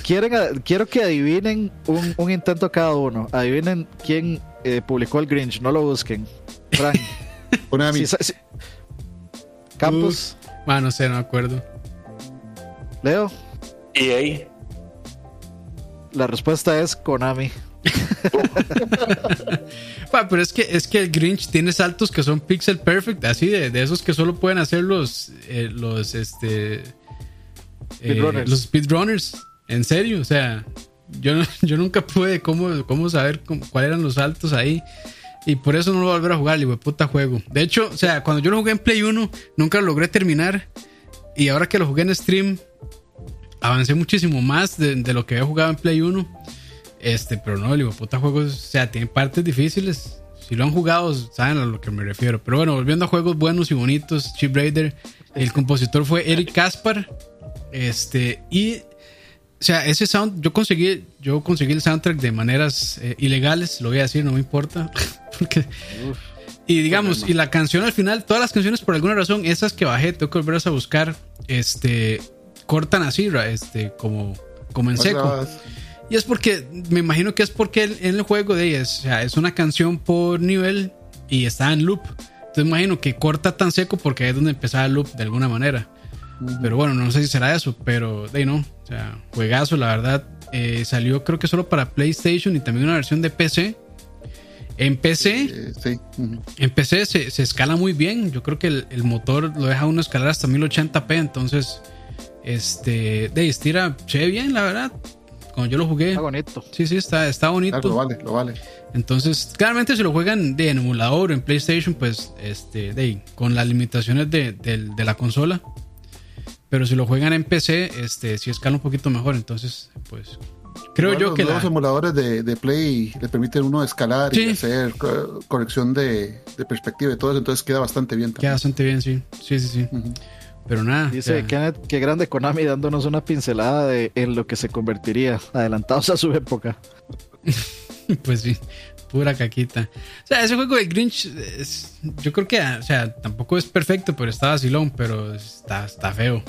quieren, a- quiero que adivinen un, un intento cada uno. Adivinen quién eh, publicó el Grinch. No lo busquen. Frank. Konami. Sí, sa- sí. Campos. Ah, no sé, no me acuerdo. Leo. EA. La respuesta es Konami. Pero es que, es que el Grinch tiene saltos que son pixel perfect, así de, de esos que solo pueden hacer los, eh, los, este, eh, Speedrunners. los speedrunners. En serio, o sea, yo, no- yo nunca pude cómo, cómo saber cómo- cuáles eran los saltos ahí. Y por eso no lo voy a volver a jugar, el puta juego. De hecho, o sea, cuando yo lo jugué en Play 1, nunca lo logré terminar. Y ahora que lo jugué en stream, avancé muchísimo más de, lo que había jugado en Play 1. Este, pero no, el puta juego, o sea, tiene partes difíciles. Si lo han jugado, saben a lo que me refiero. Pero bueno, volviendo a juegos buenos y bonitos, Chip Raider, el compositor fue Eric Caspar. Este, y, o sea, ese sound, yo conseguí, yo conseguí el soundtrack de maneras eh, ilegales, lo voy a decir, no me importa. Porque, y digamos, y la canción al final, todas las canciones por alguna razón, esas que bajé, tengo que volverlas a buscar, este, cortan así, este, como, como en seco. Y es porque, me imagino que es porque en el juego de ellas, o sea, es una canción por nivel y está en loop. Entonces imagino que corta tan seco porque es donde empezaba el loop de alguna manera. Pero bueno, no sé si será eso, pero de ahí no. O sea, juegazo, la verdad. Eh, salió creo que solo para PlayStation y también una versión de PC. En PC, Eh, sí. en PC se, se escala muy bien. Yo creo que el, el motor lo deja uno escalar hasta 1080p. Entonces, este, de ahí estira, se ve bien, la verdad. Cuando yo lo jugué, Está bonito. Sí, sí, está, está bonito. Lo vale, lo vale. Entonces, claramente si lo juegan de en emulador o en PlayStation, pues este, de, ahí, con las limitaciones de, de la consola. Pero si lo juegan en PC, este, sí escala un poquito mejor. Entonces, pues creo yo los que la, emuladores de, de Play le permiten uno escalar Sí. y hacer co- corrección de, de perspectiva y todo eso, entonces queda bastante bien queda bastante bien, sí. Sí, sí, sí. Pero nada. Dice Kenneth, qué grande Konami dándonos una pincelada de en lo que se convertiría, adelantados a su época. pues sí, pura caquita. O sea, ese juego de Grinch, es- yo creo que, o sea, tampoco es perfecto, pero está vacilón, pero está, está feo.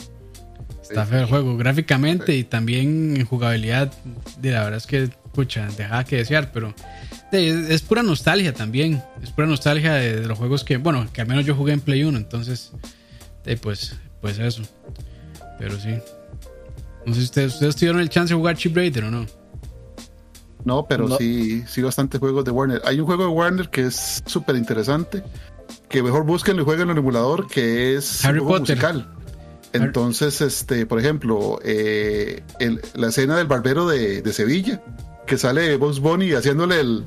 Está feo el juego, gráficamente y también en jugabilidad. de La verdad es que pucha, dejaba que desear, pero es, pura nostalgia también. Es pura nostalgia de, los juegos que, bueno, que al menos yo jugué en Play 1, entonces, pues, pues eso. Pero sí. No sé si ustedes, ustedes tuvieron el chance de jugar Chip Raider o no. No, pero No. sí, sí bastantes juegos de Warner. Hay un juego de Warner que es súper interesante, que mejor busquen y jueguen en el emulador, que es Harry un juego Potter. musical. Entonces, este, por ejemplo, eh, el- la escena del barbero de, de Sevilla, que sale Bugs Bunny haciéndole el...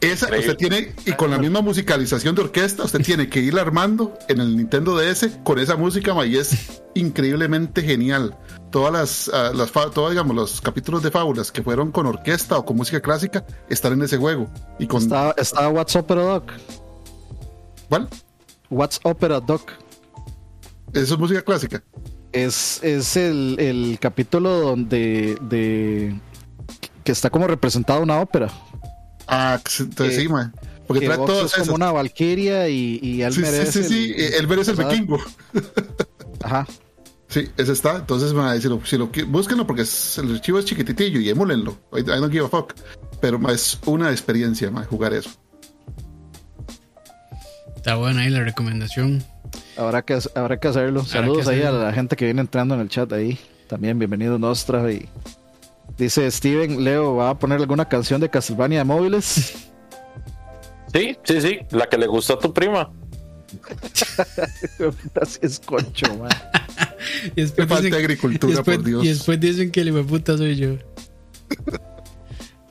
Esa, Increíble. usted tiene, y con la misma musicalización de orquesta, usted tiene que ir armando en el Nintendo DS con esa música, ma, y es increíblemente genial. Todas las, ah, las todos, digamos, los capítulos de fábulas que fueron con orquesta o con música clásica están en ese juego. Y con Está, está What's Opera Doc. ¿cuál? What's Opera Doc. Eso es música clásica. Es, es el, el capítulo donde de, que está como representada una ópera. Ah, entonces Que- sí, ma. Porque Que trae todas es como esas. una valquiria y, y Sí, Elmer sí, es sí, el- sí. El ver es el ¿sabes? vikingo. Ajá. Sí, ese está. Entonces, si lo, si lo búsquenlo porque es- el archivo es chiquititillo y emúlenlo. I, I don't give a fuck. Pero ma, es una experiencia, ma, jugar eso. Está buena ahí la recomendación. Habrá que, habrá que hacerlo. Habrá Saludos que ahí a la gente que viene entrando en el chat ahí. También bienvenido Nostra. Y dice Steven, Leo, ¿va a poner alguna canción de Castlevania de móviles? Sí, sí, sí, la que le gustó a tu prima. Así es concho, man. Y Qué después, falta dicen, agricultura, después- por Dios. y después dicen que el hijo de puta soy yo.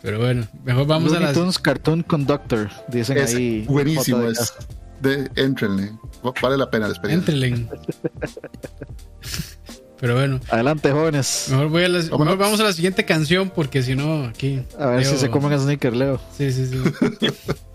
Pero bueno, mejor vamos a las. Tunes Cartoon Conductor, dicen Es ahí. buenísimo. Es de, entrenle. Vale la pena la experiencia. Entrelen. Pero bueno, Adelante, jóvenes. mejor, voy a Vámonos. mejor vamos a la siguiente canción porque si no, aquí. A ver Leo- si se comen a Sneaker, Leo. Sí, sí, sí.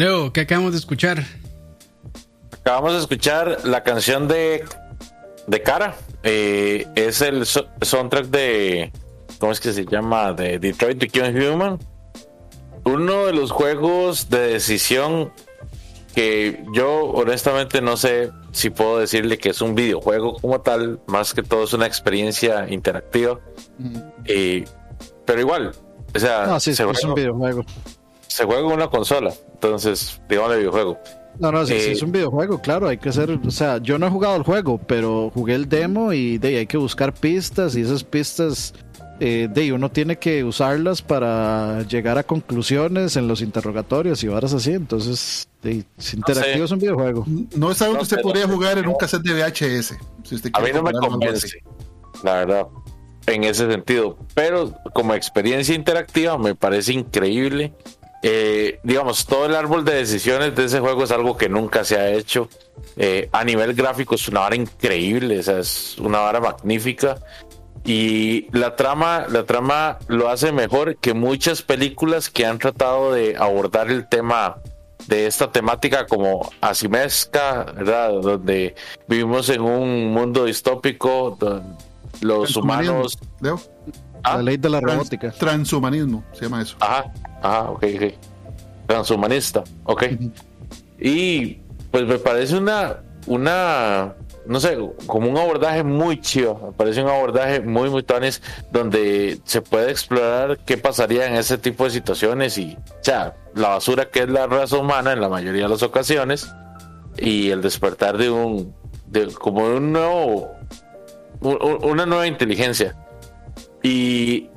Leo, ¿qué acabamos de escuchar? Acabamos de escuchar la canción de, de Cara. Eh, es el so- soundtrack de. ¿Cómo es que se llama? De Detroit Become Human. Uno de los juegos de decisión que yo honestamente no sé si puedo decirle que es un videojuego como tal, más que todo es una experiencia interactiva. Eh, pero igual, o sea, No, sí, se, es un juega, videojuego. se juega en una consola, entonces, digamos, videojuego. No, no, sí, sí Eh, es un videojuego, claro, hay que hacer, o sea, yo no he jugado el juego, pero jugué el demo y de ahí hay que buscar pistas y esas pistas, eh, de ahí uno tiene que usarlas para llegar a conclusiones en los interrogatorios y varas así, entonces, de interactivo, sé. es un videojuego. No es algo que usted podría jugar en un cassette de VHS. Si usted A mí no me convence, la verdad, en ese sentido. Pero como experiencia interactiva me parece increíble. Eh, digamos, todo el árbol de decisiones de ese juego es algo que nunca se ha hecho. Eh, a nivel gráfico es una vara increíble, o sea, es una vara magnífica. Y la trama, la trama lo hace mejor que muchas películas que han tratado de abordar el tema de esta temática como asimesca, ¿verdad? Donde vivimos en un mundo distópico, donde los humanos. Leo, Ah, La ley de la trans- robótica. transhumanismo se llama eso. Ajá, ajá, ok, ok. Transhumanista, ok. Y pues me parece una, una, no sé, como un abordaje muy chido. Me parece un abordaje muy, muy tonis donde se puede explorar qué pasaría en ese tipo de situaciones y, o sea, la basura que es la raza humana en la mayoría de las ocasiones y el despertar de un, de, como de un nuevo, un- un- una nueva inteligencia. Y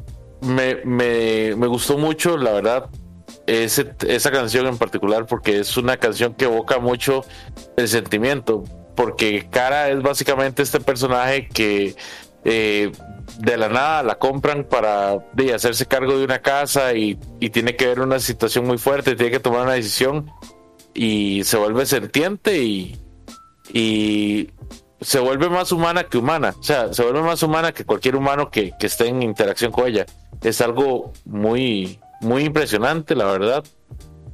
me, me, me gustó mucho, la verdad, esa canción en particular porque es una canción que evoca mucho el sentimiento. Porque Cara es básicamente este personaje que eh, de la nada la compran para de, hacerse cargo de una casa y, y tiene que ver una situación muy fuerte, tiene que tomar una decisión y se vuelve sentiente y, y se vuelve más humana que humana. O sea, se vuelve más humana que cualquier humano que, que esté en interacción con ella. Es algo muy, muy impresionante, la verdad,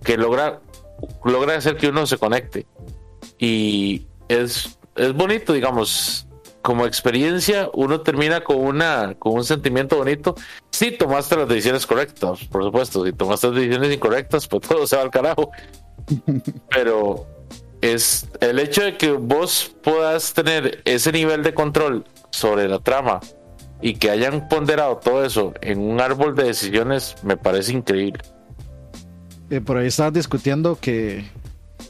que logra, logra hacer que uno se conecte. Y es, es bonito, digamos, como experiencia, uno termina con, una, con un sentimiento bonito. Si tomaste las decisiones correctas, por supuesto, si tomaste las decisiones incorrectas, pues todo se va al carajo. Pero es el hecho de que vos puedas tener ese nivel de control sobre la trama y que hayan ponderado todo eso en un árbol de decisiones me parece increíble. Eh, por ahí estaban discutiendo que,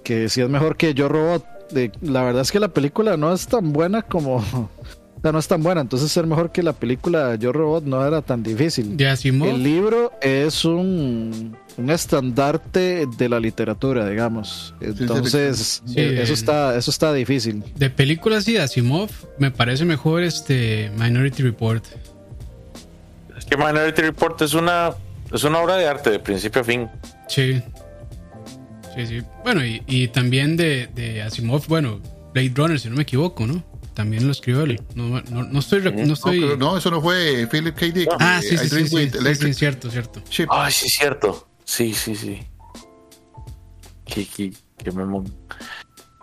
que si es mejor que Yo Robot. De- la verdad es que la película no es tan buena como. O sea, no es tan buena. Entonces, ser mejor que la película Yo Robot no era tan difícil. De Asimov. El libro es un, un estandarte de la literatura, digamos. Entonces, Sí, eh, eso está, eso está difícil. De películas y de Asimov, me parece mejor este Minority Report. Es que Minority Report es una, es una obra de arte de principio a fin. Sí. Sí, sí. Bueno, y, y también de, de Asimov, bueno, Blade Runner, si no me equivoco, ¿no? También lo escribió él. No, no, no estoy. No estoy... no, eso no fue Philip K. Dick. Ah, eh, sí, sí, sí, sí, sí, sí, cierto, cierto. Ay, sí, es cierto. Sí, sí, sí. Que, que, que me...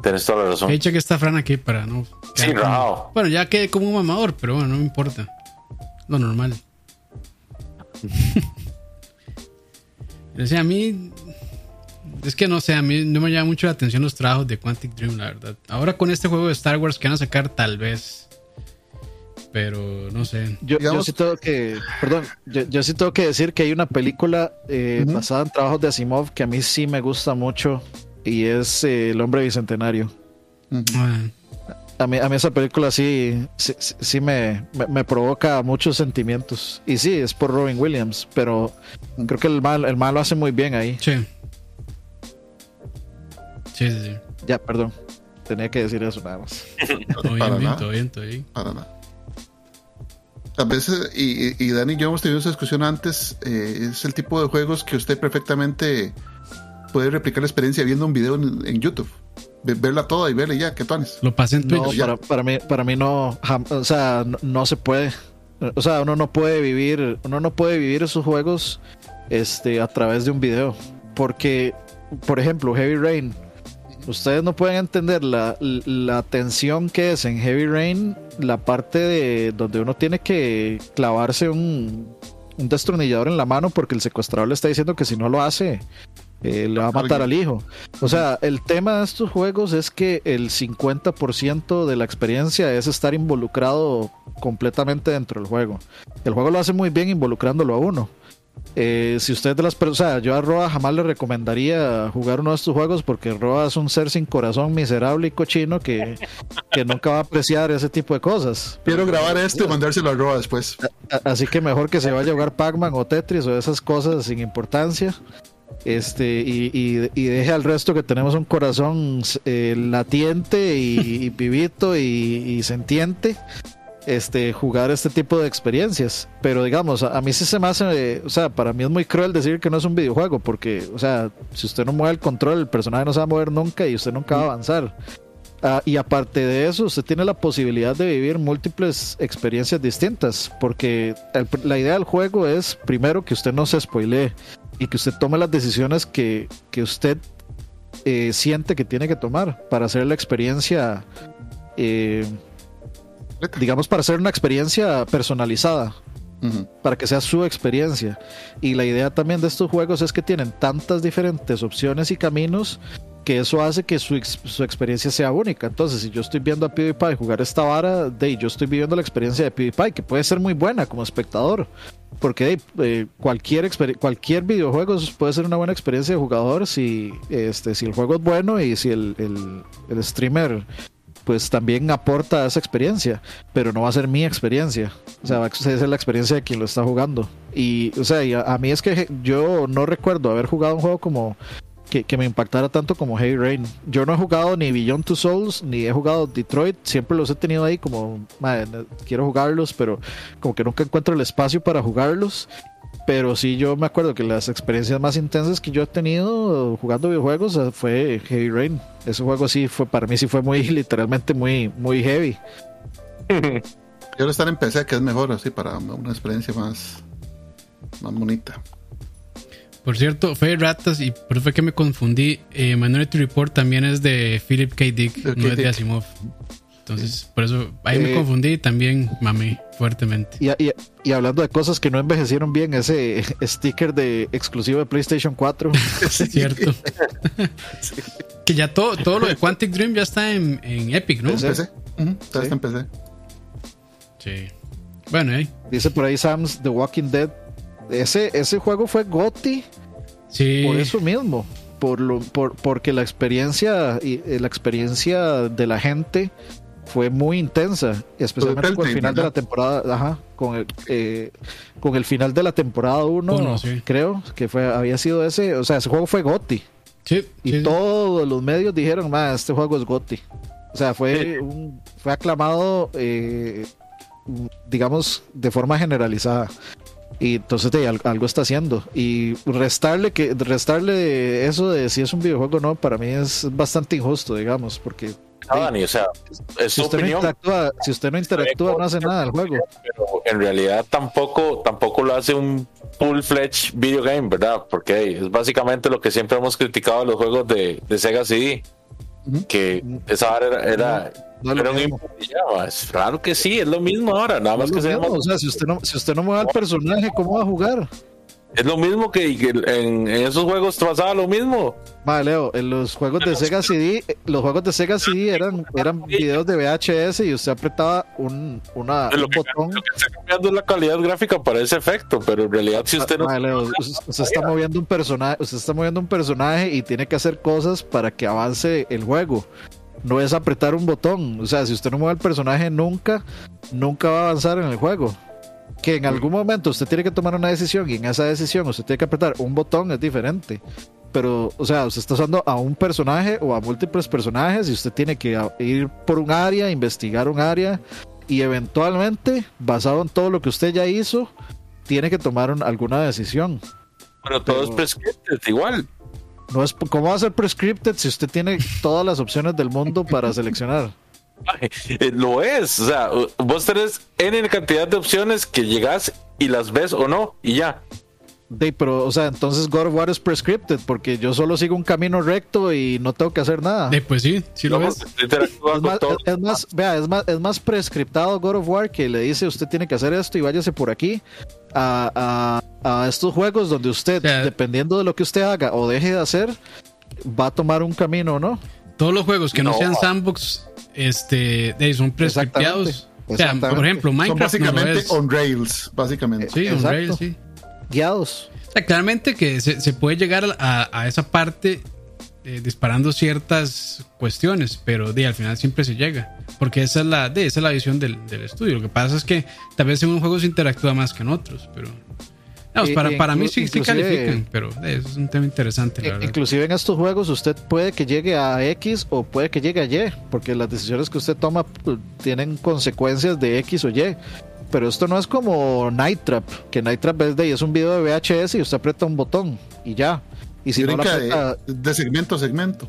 Tenés toda la razón. He dicho que está Fran aquí para no. Sí, como-. Bueno, ya quedé como un mamador, pero bueno, no me importa. Lo normal. o sea, a mí. Es que no sé, a mí no me llama mucho la atención los trabajos de Quantic Dream, la verdad. Ahora con este juego de Star Wars que van a sacar, tal vez. Pero no sé. Yo, sí tengo que, perdón, yo, yo sí tengo que decir que hay una película eh, basada en trabajos de Asimov que a mí sí me gusta mucho y es eh, El hombre bicentenario. Ah, A mí, a mí esa película sí, sí, sí- sí me, me, me provoca muchos sentimientos. Y sí, es por Robin Williams, pero creo que el mal, el mal lo hace muy bien ahí. sí. Sí, sí, sí. Ya, perdón. Tenía que decir eso nada más. Todo bien, Para bien, nada. todo bien, todo bien. Para nada. A veces, y, y- Dani y yo hemos tenido esa discusión antes, eh, es el tipo de juegos que usted perfectamente puede replicar la experiencia viendo un video en, en YouTube. Ve- verla toda y verla y ya, ¿qué tones? Lo pasé en Twitch. No, para, para mí, para mí no, jam- o sea, no, no se puede. O sea, uno no puede vivir, uno no puede vivir esos juegos este, a través de un video. Porque por ejemplo, Heavy Rain. Ustedes no pueden entender la, la tensión que es en Heavy Rain, la parte de donde uno tiene que clavarse un, un destornillador en la mano porque el secuestrador le está diciendo que si no lo hace, eh, le va a matar al hijo. O sea, el tema de estos juegos es que el 50% de la experiencia es estar involucrado completamente dentro del juego. El juego lo hace muy bien involucrándolo a uno. Eh, si usted de las personas, o sea, yo a Roa jamás le recomendaría jugar uno de estos juegos porque Roa es un ser sin corazón miserable y cochino que, que nunca va a apreciar ese tipo de cosas. Quiero grabar esto y mandárselo a Roa después. Así que mejor que se vaya a jugar Pac-Man o Tetris o esas cosas sin importancia. Este, y, y- y deje al resto que tenemos un corazón eh, latiente y, y vivito y, y sentiente. Este, jugar este tipo de experiencias. Pero digamos, a, a mí sí se me hace, eh, o sea, para mí es muy cruel decir que no es un videojuego, porque, o sea, si usted no mueve el control, el personaje no se va a mover nunca y usted nunca va a avanzar. Ah, y aparte de eso, usted tiene la posibilidad de vivir múltiples experiencias distintas, porque el- la idea del juego es, primero, que usted no se spoilee y que usted tome las decisiones que, que usted eh, siente que tiene que tomar para hacer la experiencia, eh, digamos, para hacer una experiencia personalizada para que sea su experiencia. Y la idea también de estos juegos es que tienen tantas diferentes opciones y caminos que eso hace que su, su experiencia sea única. Entonces, si yo estoy viendo a PewDiePie jugar esta vara, de, yo estoy viviendo la experiencia de PewDiePie, que puede ser muy buena como espectador. Porque de, eh, cualquier, cualquier videojuego puede ser una buena experiencia de jugador si, este, si el juego es bueno y si el, el- el streamer pues también aporta esa experiencia, pero no va a ser mi experiencia. O sea, va a ser la experiencia de quien lo está jugando. Y, o sea, y a, a mí es que yo no recuerdo haber jugado un juego como que, que me impactara tanto como Heavy Rain. Yo no he jugado ni Beyond Two Souls, ni he jugado Detroit, siempre los he tenido ahí como, "Madre, quiero jugarlos, pero como que nunca encuentro el espacio para jugarlos. Pero sí, yo me acuerdo que las experiencias más intensas que yo he tenido jugando videojuegos eh, fue Heavy Rain. Ese juego sí fue, para mí sí fue muy, literalmente muy, muy heavy. Quiero estar en PC, que es mejor así para una experiencia más, más bonita. Por cierto, fue Ratas y por eso fue que me confundí. Eh, Minority Report también es de Philip K. Dick, no es de Dick. Entonces, por eso ahí me Eh, confundí y también mamé fuertemente. Y, y- y hablando de cosas que no envejecieron bien, ese sticker de exclusivo de PlayStation 4. Cierto. que ya todo, todo lo de Quantic Dream ya está en, en Epic, ¿no? Sí. PC. Ujú, Está Sí. está en PC. Sí. Bueno, ahí. Dice por ahí Sam's The Walking Dead. Ese, ese juego fue GOTY Sí. por eso mismo. Por lo, por, porque la experiencia y eh, la experiencia de la gente fue muy intensa, especialmente con el final de la temporada, ajá, con el, eh, con el final de la temporada 1, Uno, sí. creo que fue había sido ese, o sea, ese juego fue GOTY Sí, y sí, sí. todos los medios dijeron, "Ma, este juego es GOTY." O sea, fue un, fue aclamado eh, digamos de forma generalizada. Y entonces de, al- algo está haciendo. Y restarle que restarle eso de si es un videojuego o no, para mí es bastante injusto, digamos, porque Dani, o sea, es si su usted, no interactúa, si usted no interactúa, no hace nada del juego. pero en realidad tampoco, tampoco lo hace un full-fledged video game, ¿verdad? Porque es básicamente lo que siempre hemos criticado de los juegos de, de Sega CD, que esa era, era, No un mismo. Claro que sí, es lo mismo ahora, nada más que más- o sea, si usted no, si usted no mueve al personaje, ¿cómo va a jugar? Es lo mismo que, que en, en esos juegos pasaba lo mismo. Vale, Leo, en los juegos de Sega CD, eh, los juegos de Sega CD eran, eran videos de VHS y usted apretaba un, una, Lo un que, botón. lo que está cambiando es la calidad gráfica para ese efecto, pero en realidad si usted no... Vale, Leo, usted, usted está moviendo un personaje, usted está moviendo un personaje y tiene que hacer cosas para que avance el juego. No es apretar un botón. O sea, si usted no mueve el personaje nunca, nunca va a avanzar en el juego. Que en algún momento usted tiene que tomar una decisión y en esa decisión usted tiene que apretar un botón es diferente. Pero, o sea, usted está usando a un personaje o a múltiples personajes y usted tiene que ir por un área, investigar un área y eventualmente, basado en todo lo que usted ya hizo, tiene que tomar un- alguna decisión. Pero todo es prescripted igual. No es cómo va a ser prescripted si usted tiene todas las opciones del mundo para seleccionar. Eh, lo es, o sea, vos tenés N cantidad de opciones que llegas y las ves o no, y ya. De, pero, o sea, entonces God of War es prescripted porque yo solo sigo un camino recto y no tengo que hacer nada. De, pues sí, sí lo No, ves. Es más, todo. es- es más, vea, es más, es más prescriptado God of War que le dice usted tiene que hacer esto y váyase por aquí a, a- a estos juegos donde usted, O sea, dependiendo de lo que usted haga o deje de hacer, va a tomar un camino, ¿no? Todos los juegos que no, No. sean sandbox este, son prescripteados. O sea, por ejemplo, Son Minecraft no lo básicamente es. on rails, básicamente. Sí, on Exacto. rails, sí. Guiados. O sea, claramente que se, se puede llegar a, a esa parte eh, disparando ciertas cuestiones, pero de, al final siempre se llega. Porque esa es la, de, esa es la visión del, del estudio. Lo que pasa es que tal vez en unos juegos se interactúa más que en otros, pero... vamos, Y- para, y para mí sí, califican, pero eso es un tema interesante, la I- verdad. Inclusive en estos juegos usted puede que llegue a X o puede que llegue a Y, porque las decisiones que usted toma pues, tienen consecuencias de X o Y. Pero esto no es como Night Trap, que Night Trap es, de, es un video de VHS y usted aprieta un botón y ya. Y si no aprieta, de, de segmento a segmento.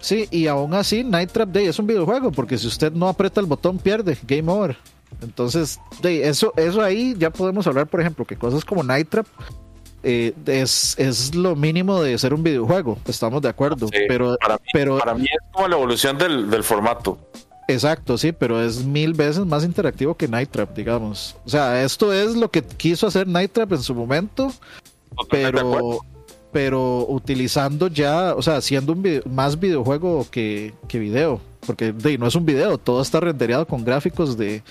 sí, y aún así Night Trap Day es un videojuego, porque si usted no aprieta el botón pierde, game over. Entonces, de eso, eso ahí ya podemos hablar, por ejemplo, que cosas como Night Trap eh, es, es lo mínimo de ser un videojuego, estamos de acuerdo. Sí, pero, para, mí, pero para mí es como la evolución del, del formato. Exacto, sí, pero es mil veces más interactivo que Night Trap, digamos. O sea, esto es lo que quiso hacer Night Trap en su momento, pero, pero utilizando ya, o sea, haciendo un video- más videojuego que, que video, porque de, no es un video, todo está rendereado con gráficos de,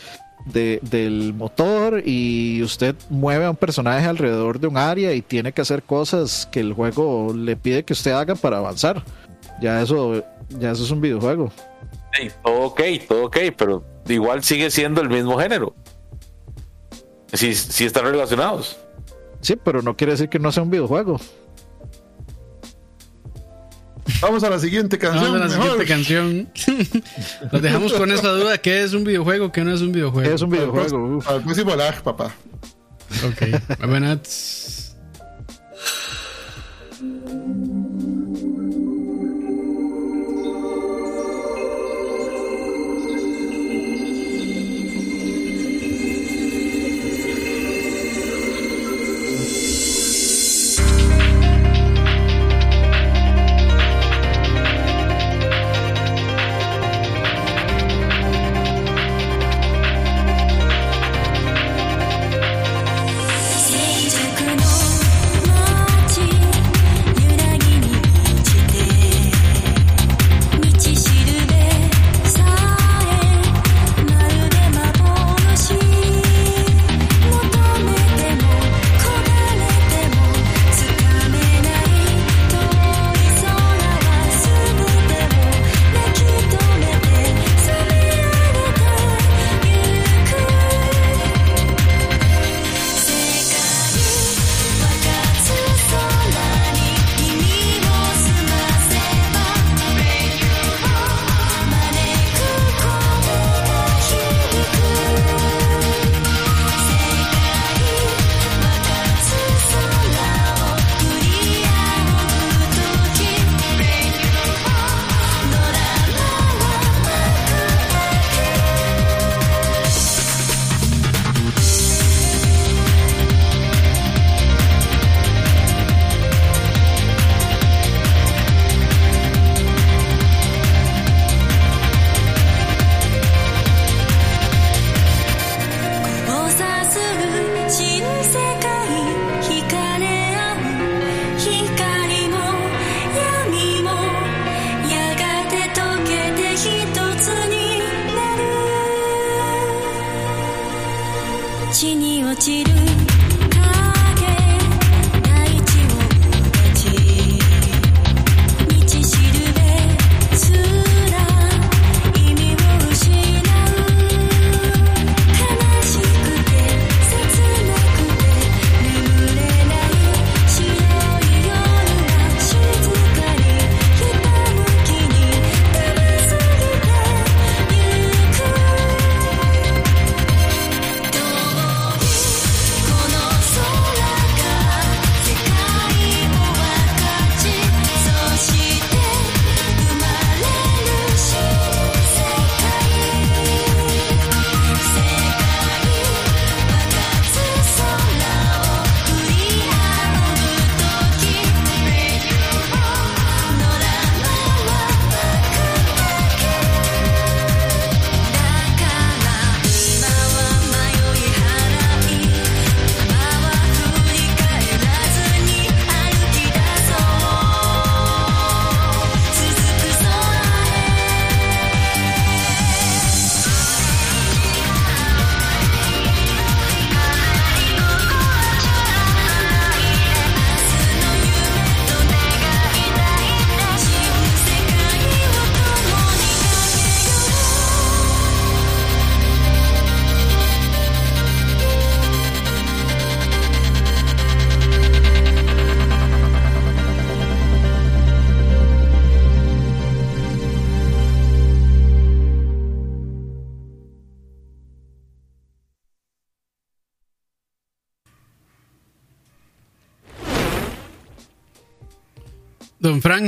de- del motor y usted mueve a un personaje alrededor de un área y tiene que hacer cosas que el juego le pide que usted haga para avanzar. Ya eso, ya eso es un videojuego. Sí, todo ok, todo ok, pero igual sigue siendo el mismo género. Sí, sí están relacionados. Sí, pero no quiere decir que no sea un videojuego. Vamos a la siguiente canción. Vamos a la mejor. siguiente canción. Los dejamos con esa duda: ¿qué es un videojuego? ¿Qué no es un videojuego? Es un videojuego. Al próximo lag, papá. Ok. Buenas.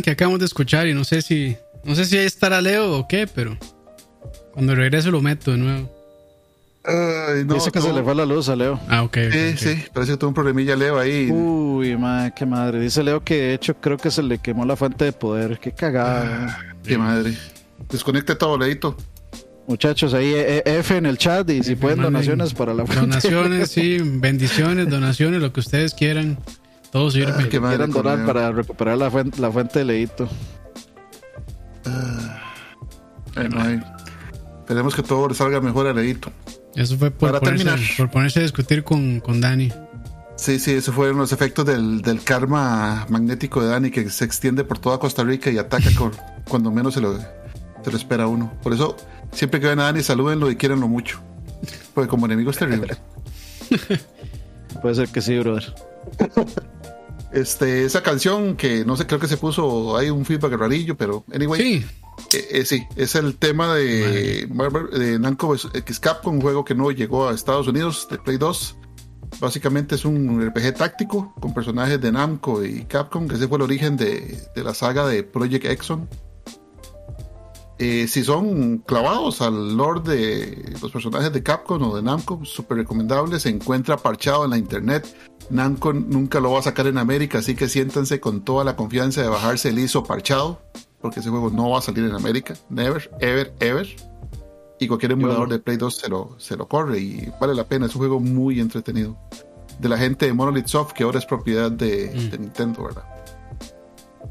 Que acabamos de escuchar y no sé si no sé si ahí estará Leo o qué, pero cuando regrese lo meto de nuevo. Ay, no, Dice que se le fue la luz a Leo. Ah, ok. Sí, ok. sí, parece que tuvo un problemilla Leo ahí. Uy, madre, qué madre. Dice Leo que de hecho creo que se le quemó la fuente de poder. Qué cagada. Qué madre. Desconecte todo, Leito. Muchachos, ahí eh, eh, F en el chat y si F, pueden donaciones para la fuente. Donaciones, sí, bendiciones, donaciones, lo que ustedes quieran. Todo sirve. Ah, quieran donar para recuperar la fuente, la fuente de Leito. Bueno, ahí. Esperemos que todo le salga mejor a Leito. Eso fue por Para ponerse, terminar. por ponerse a discutir con, con Dani. Sí, sí, esos fueron los efectos del, del karma magnético de Dani que se extiende por toda Costa Rica y ataca con- cuando menos se lo, se lo espera uno. Por eso, siempre que ven a Dani, salúdenlo y quierenlo mucho. Porque como enemigo es terrible. Puede ser que sí, brother. Este, esa canción que no sé, creo que se puso, hay un feedback rarillo, pero anyway, Sí, eh, eh, sí, es el tema de, Marvel- de Namco X Capcom, un juego que no llegó a Estados Unidos, de Play 2. Básicamente es un RPG táctico con personajes de Namco y Capcom, que ese fue el origen de, de la saga de Project Exxon. Eh, si son clavados al lore de los personajes de Capcom o de Namco, súper recomendable. Se encuentra parchado en la internet. Namco nunca lo va a sacar en América, así que siéntanse con toda la confianza de bajarse el ISO parchado, porque ese juego no va a salir en América. Never, ever, ever. Y cualquier emulador de Play 2 se lo, se lo corre y vale la pena. Es un juego muy entretenido. De la gente de Monolith Soft, que ahora es propiedad de, Mm. de Nintendo, ¿verdad?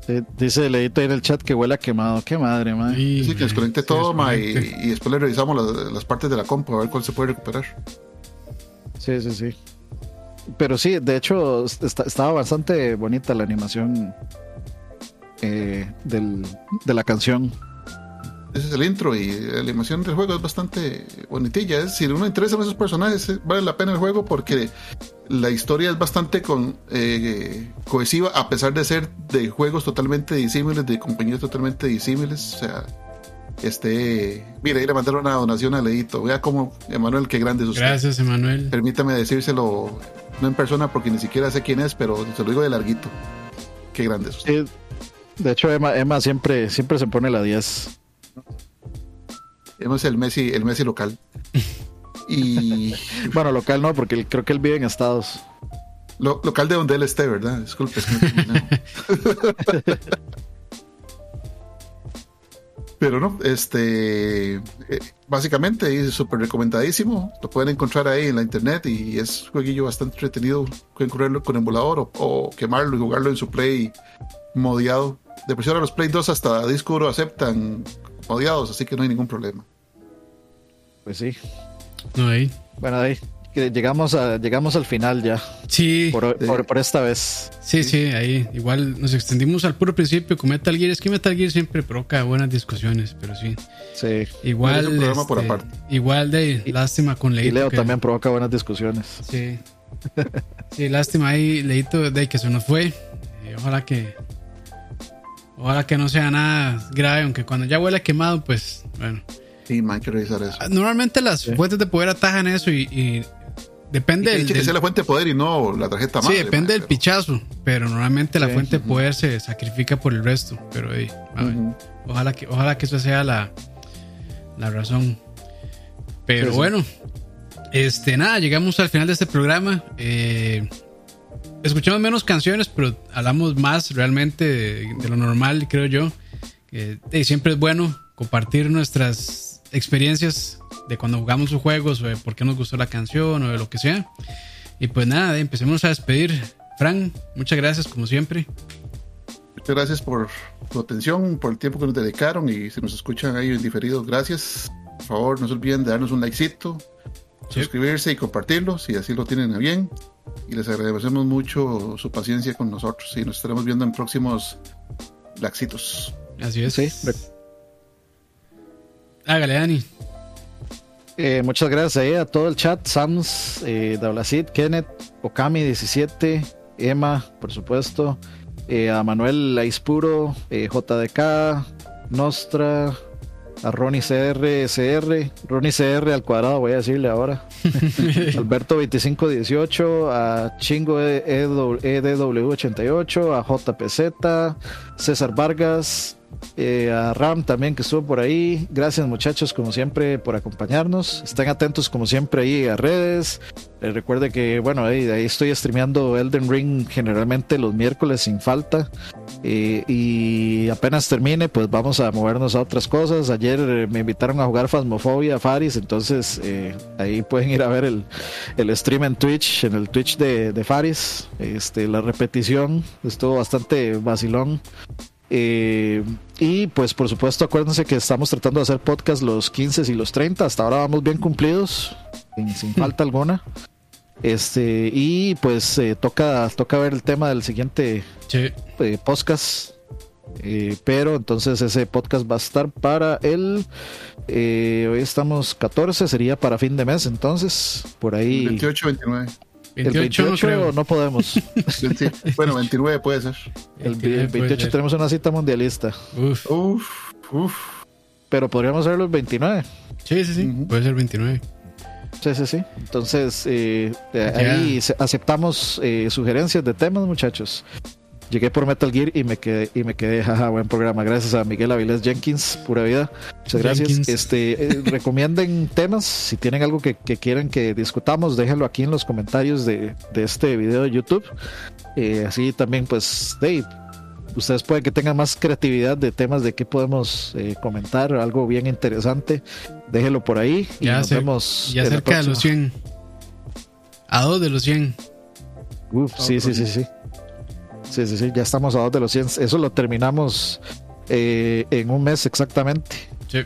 Sí, dice Leito ahí en el chat que huele a quemado. Qué madre, madre. Así que desconecte sí, todo, ma, y, después le revisamos las, las partes de la compu a ver cuál se puede recuperar. Sí, sí, sí. Pero sí, de hecho, está- estaba bastante bonita la animación eh, del, de la canción. Ese es el intro y la animación del juego es bastante bonitilla. Es, si uno interesa en esos personajes, eh, vale la pena el juego porque la historia es bastante con, eh, cohesiva a pesar de ser de juegos totalmente disímiles, de compañías totalmente disímiles. O sea, este, mira, ahí le mandaron una donación a Leito. Vea cómo, Emanuel, qué grande es usted. Gracias, Emanuel. Permítame decírselo, no en persona porque ni siquiera sé quién es, pero se lo digo de larguito. Qué grande es usted. Sí, de hecho, Emma, Emma siempre, siempre se pone la 10. Hemos el Messi, el Messi local. Y Bueno, local no, porque él- creo que él vive en Estados. Lo- local de donde él esté, ¿verdad? Disculpe. es que no. Pero no, este, eh, básicamente es súper recomendadísimo. Lo pueden encontrar ahí en la internet y es un jueguillo bastante entretenido. Pueden correrlo con emulador o, o quemarlo y jugarlo en su Play modiado. De presión a los Play 2 hasta disco duro aceptan modiados, así que no hay ningún problema. Pues sí. No, ahí. Bueno, ahí que llegamos, a, llegamos al final ya, Sí, por, por, por esta vez. sí, sí, ahí. Igual nos extendimos al puro principio con Metal Gear. Es que Metal Gear siempre provoca buenas discusiones, pero sí. Sí. Igual. Un programa por este, aparte. Igual de lástima con Y Leito. Leo que- también provoca buenas discusiones. Sí. Sí, lástima ahí, Leito, de que se nos fue. Eh, ojalá que. Ojalá que no sea nada grave, aunque cuando ya huele quemado, pues bueno. Sí, man, hay que revisar eso. Normalmente las fuentes de poder atajan eso y, y depende Y del, que sea la fuente de poder y no la tarjeta Sí, madre. depende man, del pero- pichazo, pero normalmente la Sí, fuente de poder se sacrifica por el resto. Pero a ver, Ujú. ojalá que ojalá que eso sea la, la razón. Pero Sí, sí. bueno, este nada, llegamos al final de este programa. Eh, escuchamos menos canciones, pero hablamos más realmente de, de lo normal, creo yo. Eh, siempre es bueno compartir nuestras experiencias de cuando jugamos sus juegos o de por qué nos gustó la canción o de lo que sea. Y pues nada, empecemos a despedir. Fran, muchas gracias como siempre. Muchas gracias por su atención, por el tiempo que nos dedicaron y si nos escuchan ahí en diferido, gracias. Por favor, no se olviden de darnos un likecito, Sí. suscribirse y compartirlo si así lo tienen a bien. Y les agradecemos mucho su paciencia con nosotros y nos estaremos viendo en próximos laxitos. Así es. Sí. Hágale, Dani. Eh, muchas gracias ahí a todo el chat, Sams, eh, Dablacid, Kenneth, Okami17, Emma, por supuesto, eh, a Manuel Aispuro, eh, JDK, Nostra, a Ronnie CRSR, Ronnie CR al cuadrado, voy a decirle ahora. Alberto 2518, a Chingo E, EDW88, a JPZ, César Vargas, eh, a Ram también que estuvo por ahí. Gracias muchachos como siempre por acompañarnos. Estén atentos como siempre ahí a redes. Eh, recuerde que bueno, ahí, ahí estoy streameando Elden Ring generalmente los miércoles sin falta. Eh, y apenas termine, pues vamos a movernos a otras cosas. Ayer eh, me invitaron a jugar Phasmophobia Faris, entonces eh, ahí pueden ir a ver el, el stream en Twitch, en el Twitch de, de Faris. Este, la repetición estuvo bastante vacilón. Eh, y pues por supuesto acuérdense que estamos tratando de hacer podcast los 15 y los 30. Hasta ahora vamos bien cumplidos, sin, sin falta alguna. Este, y pues eh, toca, toca ver el tema del siguiente Sí. eh, podcast. Eh, pero entonces ese podcast va a estar para el. hoy estamos 14, sería para fin de mes. Entonces, por ahí. 28, 29. El 28, no 28 creo. no podemos. 20 bueno, 29 puede ser. El, que el puede 28 ser. tenemos una cita mundialista. Uf. Uf, uf. Pero podríamos hacerlo el 29. Sí, sí, sí. Puede ser 29. Sí, sí, sí. Entonces, eh, ahí aceptamos eh, sugerencias de temas, muchachos. Llegué por Metal Gear y me quedé, y me quedé, jaja, buen programa. Gracias a Miguel Avilés Jenkins, pura vida. Muchas gracias. Jenkins. Este, eh, recomienden temas. Si tienen algo que, que quieren que discutamos, déjenlo aquí en los comentarios de, de este video de YouTube. Eh, así también, pues, Dave, ustedes pueden que tengan más creatividad de temas de qué podemos eh, comentar, algo bien interesante. Déjenlo por ahí y Ya nos vemos. Ya cerca de los próxima. 100. A dos de los 100. Uf, sí, sí, sí, sí. Sí, sí, sí, ya estamos a dos de los 100. Eso lo terminamos eh, en un mes exactamente. Sí.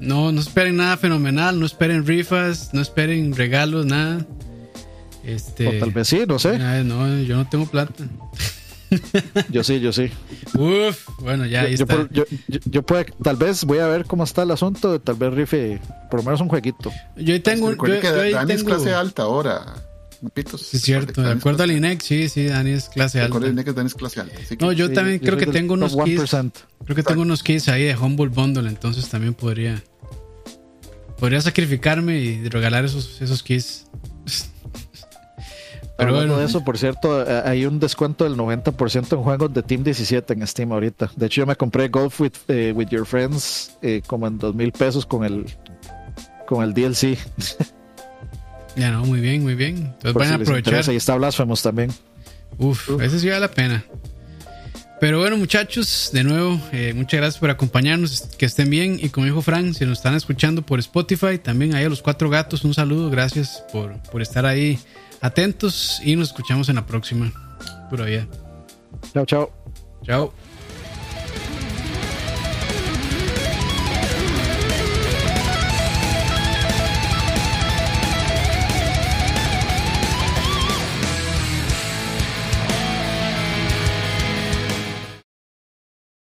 No, no esperen nada fenomenal, no esperen rifas, no esperen regalos, nada. Este. O tal vez sí, no sé. No, yo no tengo plata. Yo sí, yo sí. Uf, bueno, ya ahí yo, está. yo, yo- yo puedo- tal vez voy a ver cómo está el asunto. Tal vez rife por lo menos un jueguito. Yo ahí tengo, yo, Recuerde que yo ahí es tengo- clase alta ahora. Pitos. Sí, es cierto, de acuerdo al INEC, sí, sí, Dani es clase alta. Recuerden que Dani es clase alta. así que- No, yo Sí, también creo que tengo unos. 1%. Creo que tengo unos keys ahí de Humble Bundle, entonces también podría. Podría sacrificarme y regalar esos, esos keys. Pero Hablando bueno, de eso, por cierto, eh, hay un descuento del 90% en juegos de Team 17 en Steam ahorita. De hecho, yo me compré Golf with, eh, with Your Friends eh, como en dos mil pesos con el con el DLC. ya no, muy bien, muy bien. Entonces van si a aprovechar. Y está Blasphemous también. Uf, ese sí vale la pena. Pero bueno, muchachos, de nuevo, eh, muchas gracias por acompañarnos. Que estén bien. Y como dijo Frank, si nos están escuchando por Spotify, también ahí a los cuatro gatos, un saludo. Gracias por, por estar ahí atentos. Y nos escuchamos en la próxima. Pura vida. Chao, chao. Chao.